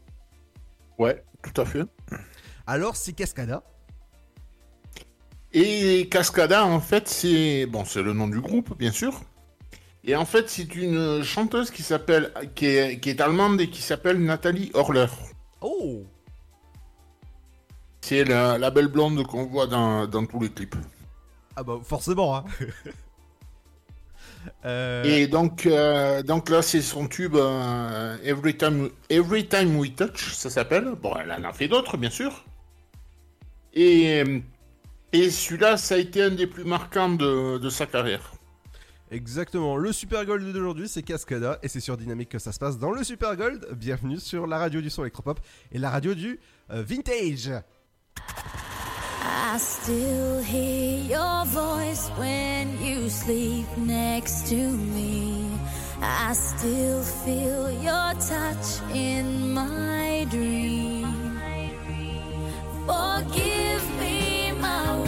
Ouais, tout à fait. Alors, c'est Cascada. Et Cascada, en fait, c'est bon, c'est le nom du groupe, bien sûr. Et en fait, c'est une chanteuse qui s'appelle, qui est, qui est allemande et qui s'appelle Nathalie Horler. Oh C'est la, la belle blonde qu'on voit dans, dans tous les clips. Ah bah forcément. Hein. Euh, Et donc, euh, donc là, c'est son tube euh, Every, Time, Every Time We Touch, ça s'appelle. Bon, elle en a fait d'autres, bien sûr. Et, et celui-là, ça a été un des plus marquants de, de sa carrière. Exactement, le Super Gold d'aujourd'hui c'est Cascada et c'est sur Dynamique que ça se passe dans le Super Gold. Bienvenue sur la radio du son électropop et la radio du euh, vintage. I still hear your voice when you sleep next to me. I still feel your touch in my dream. Forgive me my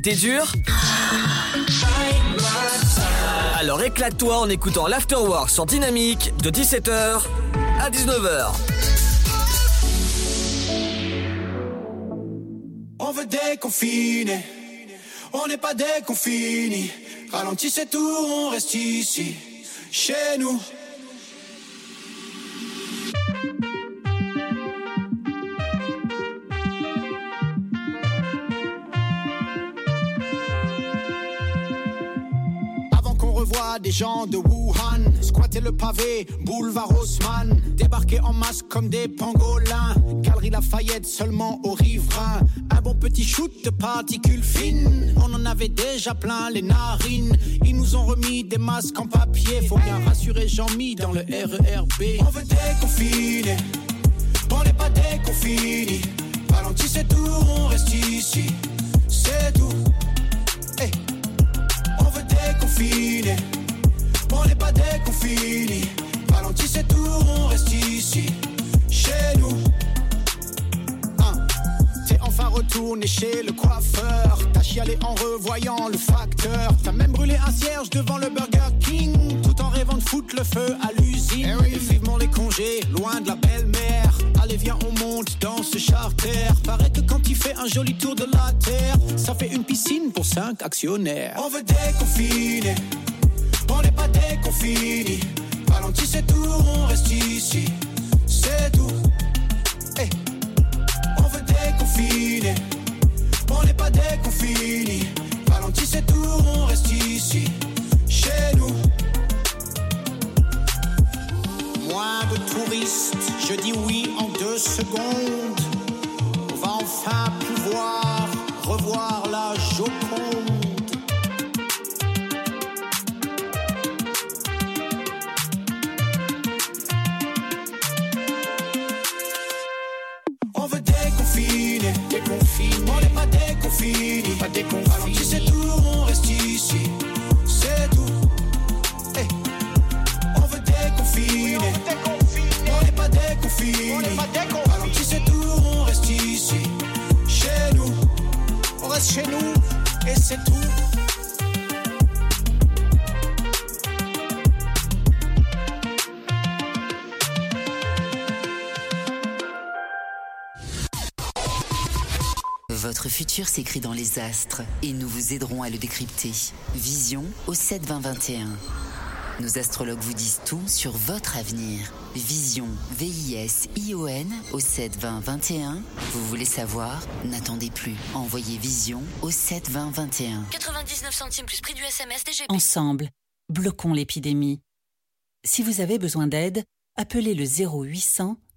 Été dure Alors éclate-toi en écoutant l'Afterwork sur Dynamique de 17h à 19h. On veut déconfiner, on n'est pas déconfini. Ralentissez tout, on reste ici, chez nous. Des gens de Wuhan, squatter le pavé, boulevard Haussmann, débarquer en masse comme des pangolins, galerie Lafayette seulement aux riverains, un bon petit shoot de particules fines, on en avait déjà plein les narines, ils nous ont remis des masques en papier, faut bien rassurer Jean-Mi dans le RERB. On veut déconfiner, on n'est pas déconfinis, ralentissez tout, on reste ici, c'est tout. Hey. On veut déconfiner, on n'est pas déconfinis. Ralentissez tout, on reste ici, chez nous. Hein. T'es enfin retourné chez le coiffeur. T'as chialé en revoyant le facteur. T'as même brûlé un cierge devant le Burger King. Tout en rêvant de foutre le feu à l'usine. Et vivement les congés, loin de la belle-mère. Allez, viens, on monte dans ce charter. Paraît que quand il fait un joli tour de la terre, ça fait une piscine pour cinq actionnaires. On veut déconfiner, on n'est pas déconfinis. reste ici, c'est tout. Hey. On veut déconfiner, on n'est pas déconfiné. Ralenti, c'est tout, on reste ici, chez nous. Moins de touristes, je dis oui en deux secondes. On va enfin pouvoir revoir la Joconde. Chez nous et c'est tout. Votre futur s'écrit dans les astres et nous vous aiderons à le décrypter. Vision au 7 20 21. Nos astrologues vous disent tout sur votre avenir. Vision, V-I-S-I-O-N au 7 20 21. Vous voulez savoir? N'attendez plus. Envoyez Vision au 7 20 21. 99 centimes plus prix du SMS DGP. Ensemble, bloquons l'épidémie. Si vous avez besoin d'aide, appelez le 0800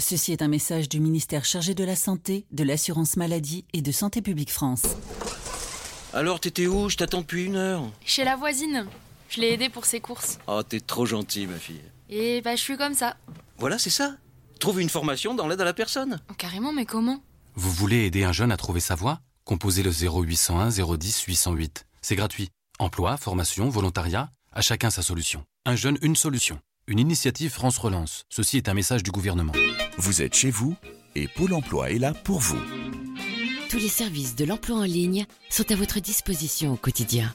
Ceci est un message du ministère chargé de la Santé, de l'Assurance Maladie et de Santé Publique France. Alors, t'étais où? Je t'attends depuis une heure. Chez la voisine. Je l'ai aidée pour ses courses. Oh, t'es trop gentil, ma fille. Et bah, je suis comme ça. Voilà, c'est ça. Trouve une formation dans l'aide à la personne. Oh, carrément, mais comment? Vous voulez aider un jeune à trouver sa voie? Composez le 0801 010 808. C'est gratuit. Emploi, formation, volontariat, à chacun sa solution. Un jeune, une solution. Une initiative France Relance. Ceci est un message du gouvernement. Vous êtes chez vous et Pôle emploi est là pour vous. Tous les services de l'emploi en ligne sont à votre disposition au quotidien.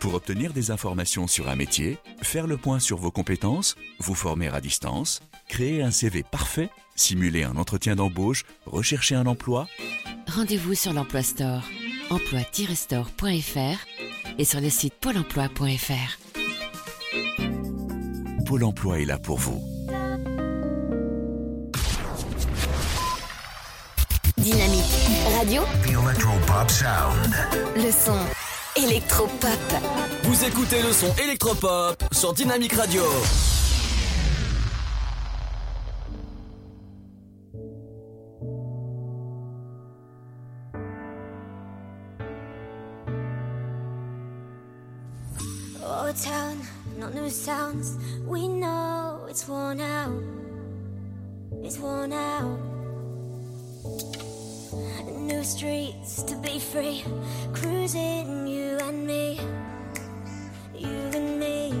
Pour obtenir des informations sur un métier, faire le point sur vos compétences, vous former à distance, créer un CV parfait, simuler un entretien d'embauche, rechercher un emploi, Rendez-vous sur l'Emploi Store, emploi-store.fr et sur le site pôle emploi.fr. Pôle emploi est là pour vous. Dynamique Radio, The Electropop Sound. le son électropop. Vous écoutez le son électropop sur Dynamique Radio. Oh, town, Not new sounds, we know it's worn out. It's worn out. New streets to be free, cruising you and me. You and me.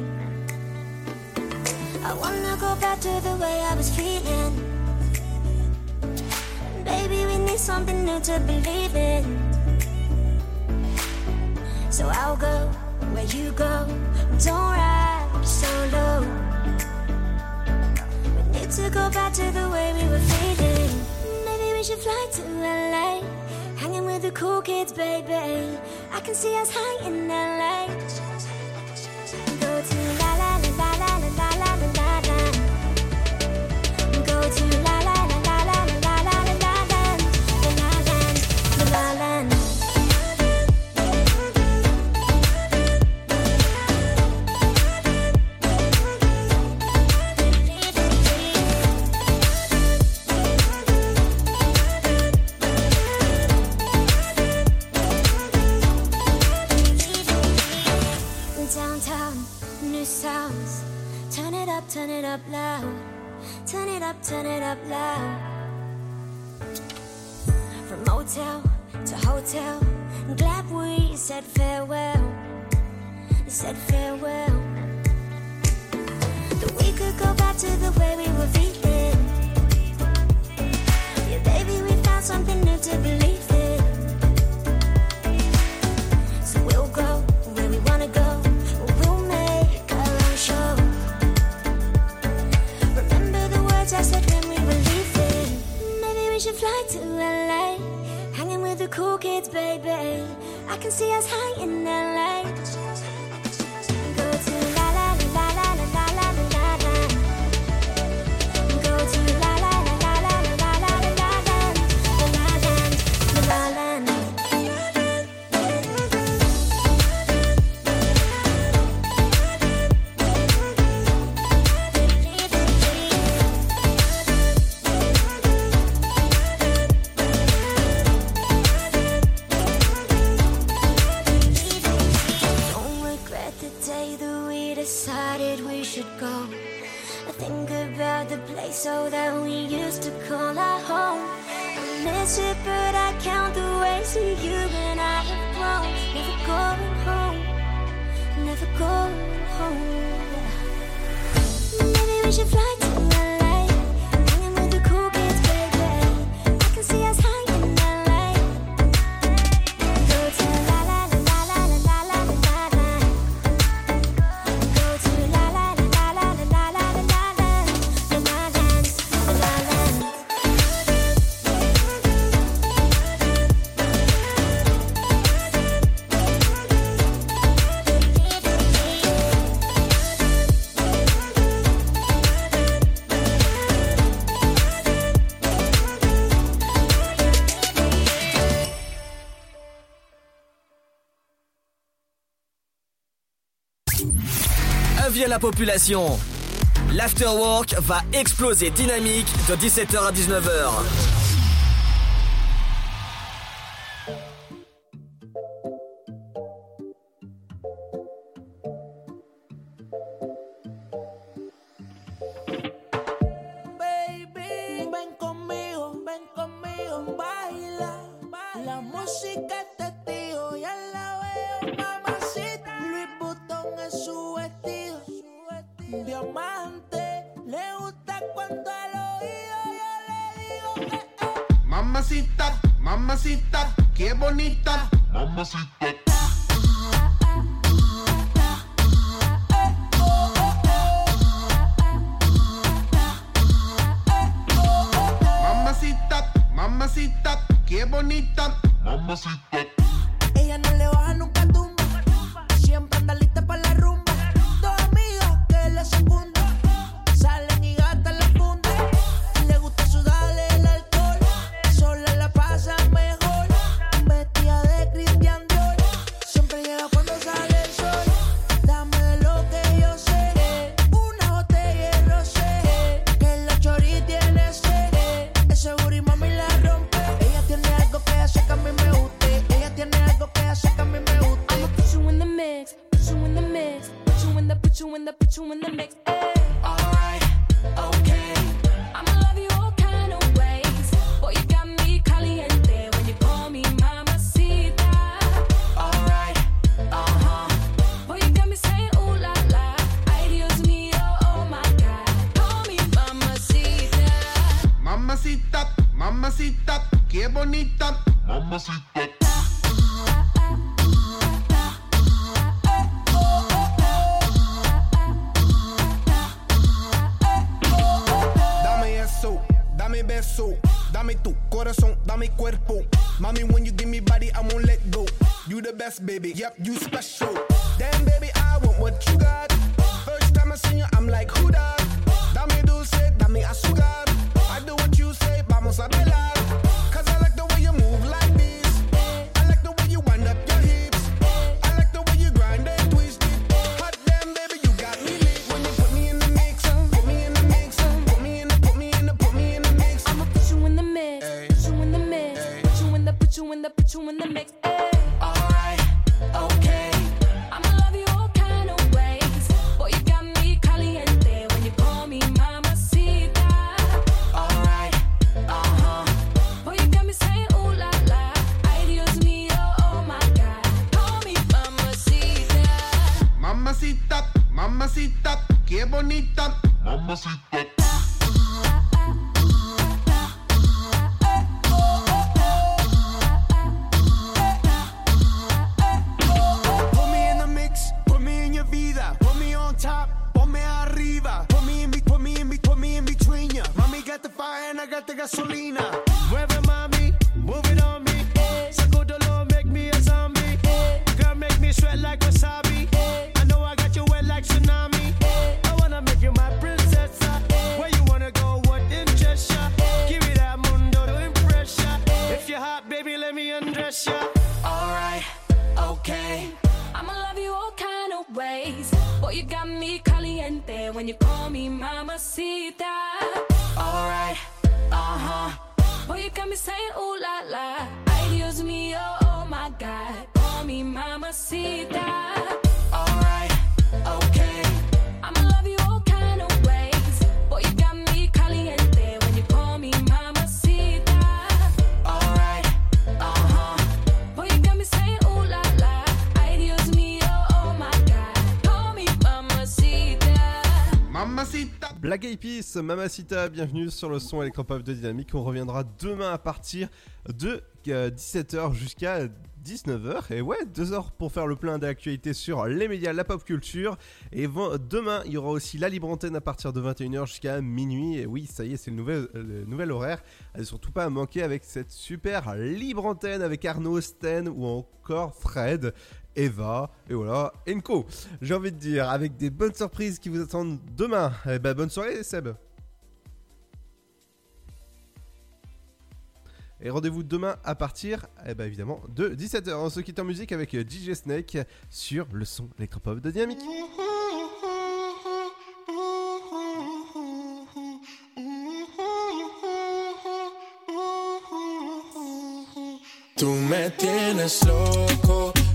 I wanna go back to the way I was feeling. Baby, we need something new to believe in. So I'll go where you go. Don't ride so low. We need to go back to the way we were feeling. Maybe we should fly to LA, hanging with the cool kids, baby. I can see us high in LA. population. L'afterwork va exploser dynamique de 17h à 19h. música testigo, ya la veo, mamacita. Luis Butón es su Diamante le gusta cuando al oído yo le digo que. Eh, eh. Mamacita, mamacita, qué bonita. Mamacita. Mamacita, mamacita, qué bonita. Mamacita. Black Eyed Peas, Mamacita, bienvenue sur le son électropop de Dynamique. On reviendra demain à partir de 17h jusqu'à 19h. Et ouais, 2 heures pour faire le plein d'actualités sur les médias, la pop culture. Et demain, il y aura aussi la libre antenne à partir de 21h jusqu'à minuit. Et oui, ça y est, c'est le nouvel, nouvel horaire. Et surtout pas à manquer avec cette super libre antenne avec Arnaud, Sten ou encore Fred. Eva, et voilà, Enco. J'ai envie de dire, avec des bonnes surprises qui vous attendent demain. Eh ben, bonne soirée, Seb. Et rendez-vous demain à partir, eh ben, évidemment, de 17h. On se quitte en musique avec DJ Snake sur le son électropop de Dynamique.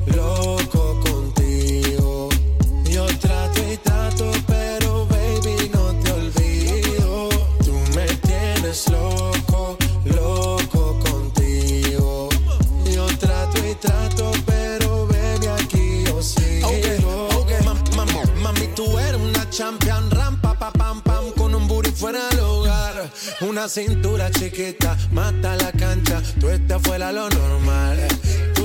Loco contigo. Yo trato y trato, pero baby no te olvido. Tú me tienes loco, loco contigo. Yo trato y trato, pero baby aquí yo sigo. Okay, mam- mam- mami, tú eres una champion, rampa, pa, pam, pam, con un booty fuera del hogar. Una cintura chiquita, mata la cancha, tú estás fuera lo normal.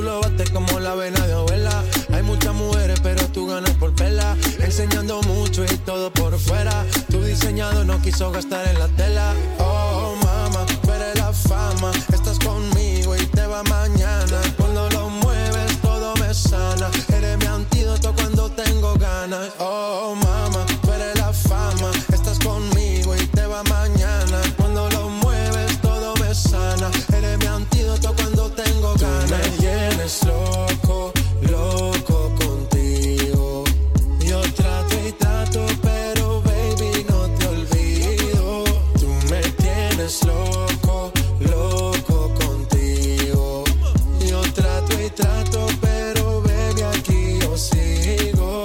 Lo bates como la vena de abuela. Hay muchas mujeres, pero tú ganas por pela. Enseñando mucho y todo por fuera. Tu diseñado no quiso gastar en la tela. Oh, mama, tú eres la fama. Estás conmigo y te va mañana. Cuando lo mueves, todo me sana. Eres mi antídoto cuando tengo ganas. Oh, mama, loco, loco contigo. Yo trato y trato, pero baby, no te olvido. Tú me tienes loco, loco contigo. Yo trato y trato, pero baby, aquí yo sigo.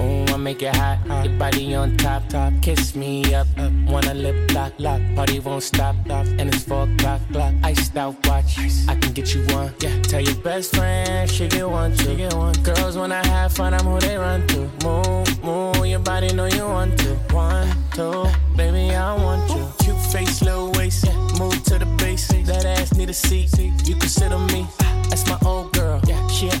Ooh, I make it hot. Your body on top, top. Kiss me up, lip lock, lock. Party won't stop, stop. And it's four o'clock, clock. Iced out watch. I can get you one. Yeah. Tell your best friend she get one, she get one. Girls when I have fun, I'm who they run to. Move, move. Your body know you want to. One, two, baby I want you. Cute face, little waist. Yeah. Move to the base. That ass need a seat. You on me. That's my old girl. Yeah, she an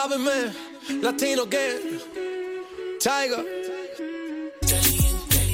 Chip Man, Latino Gang, Tiger.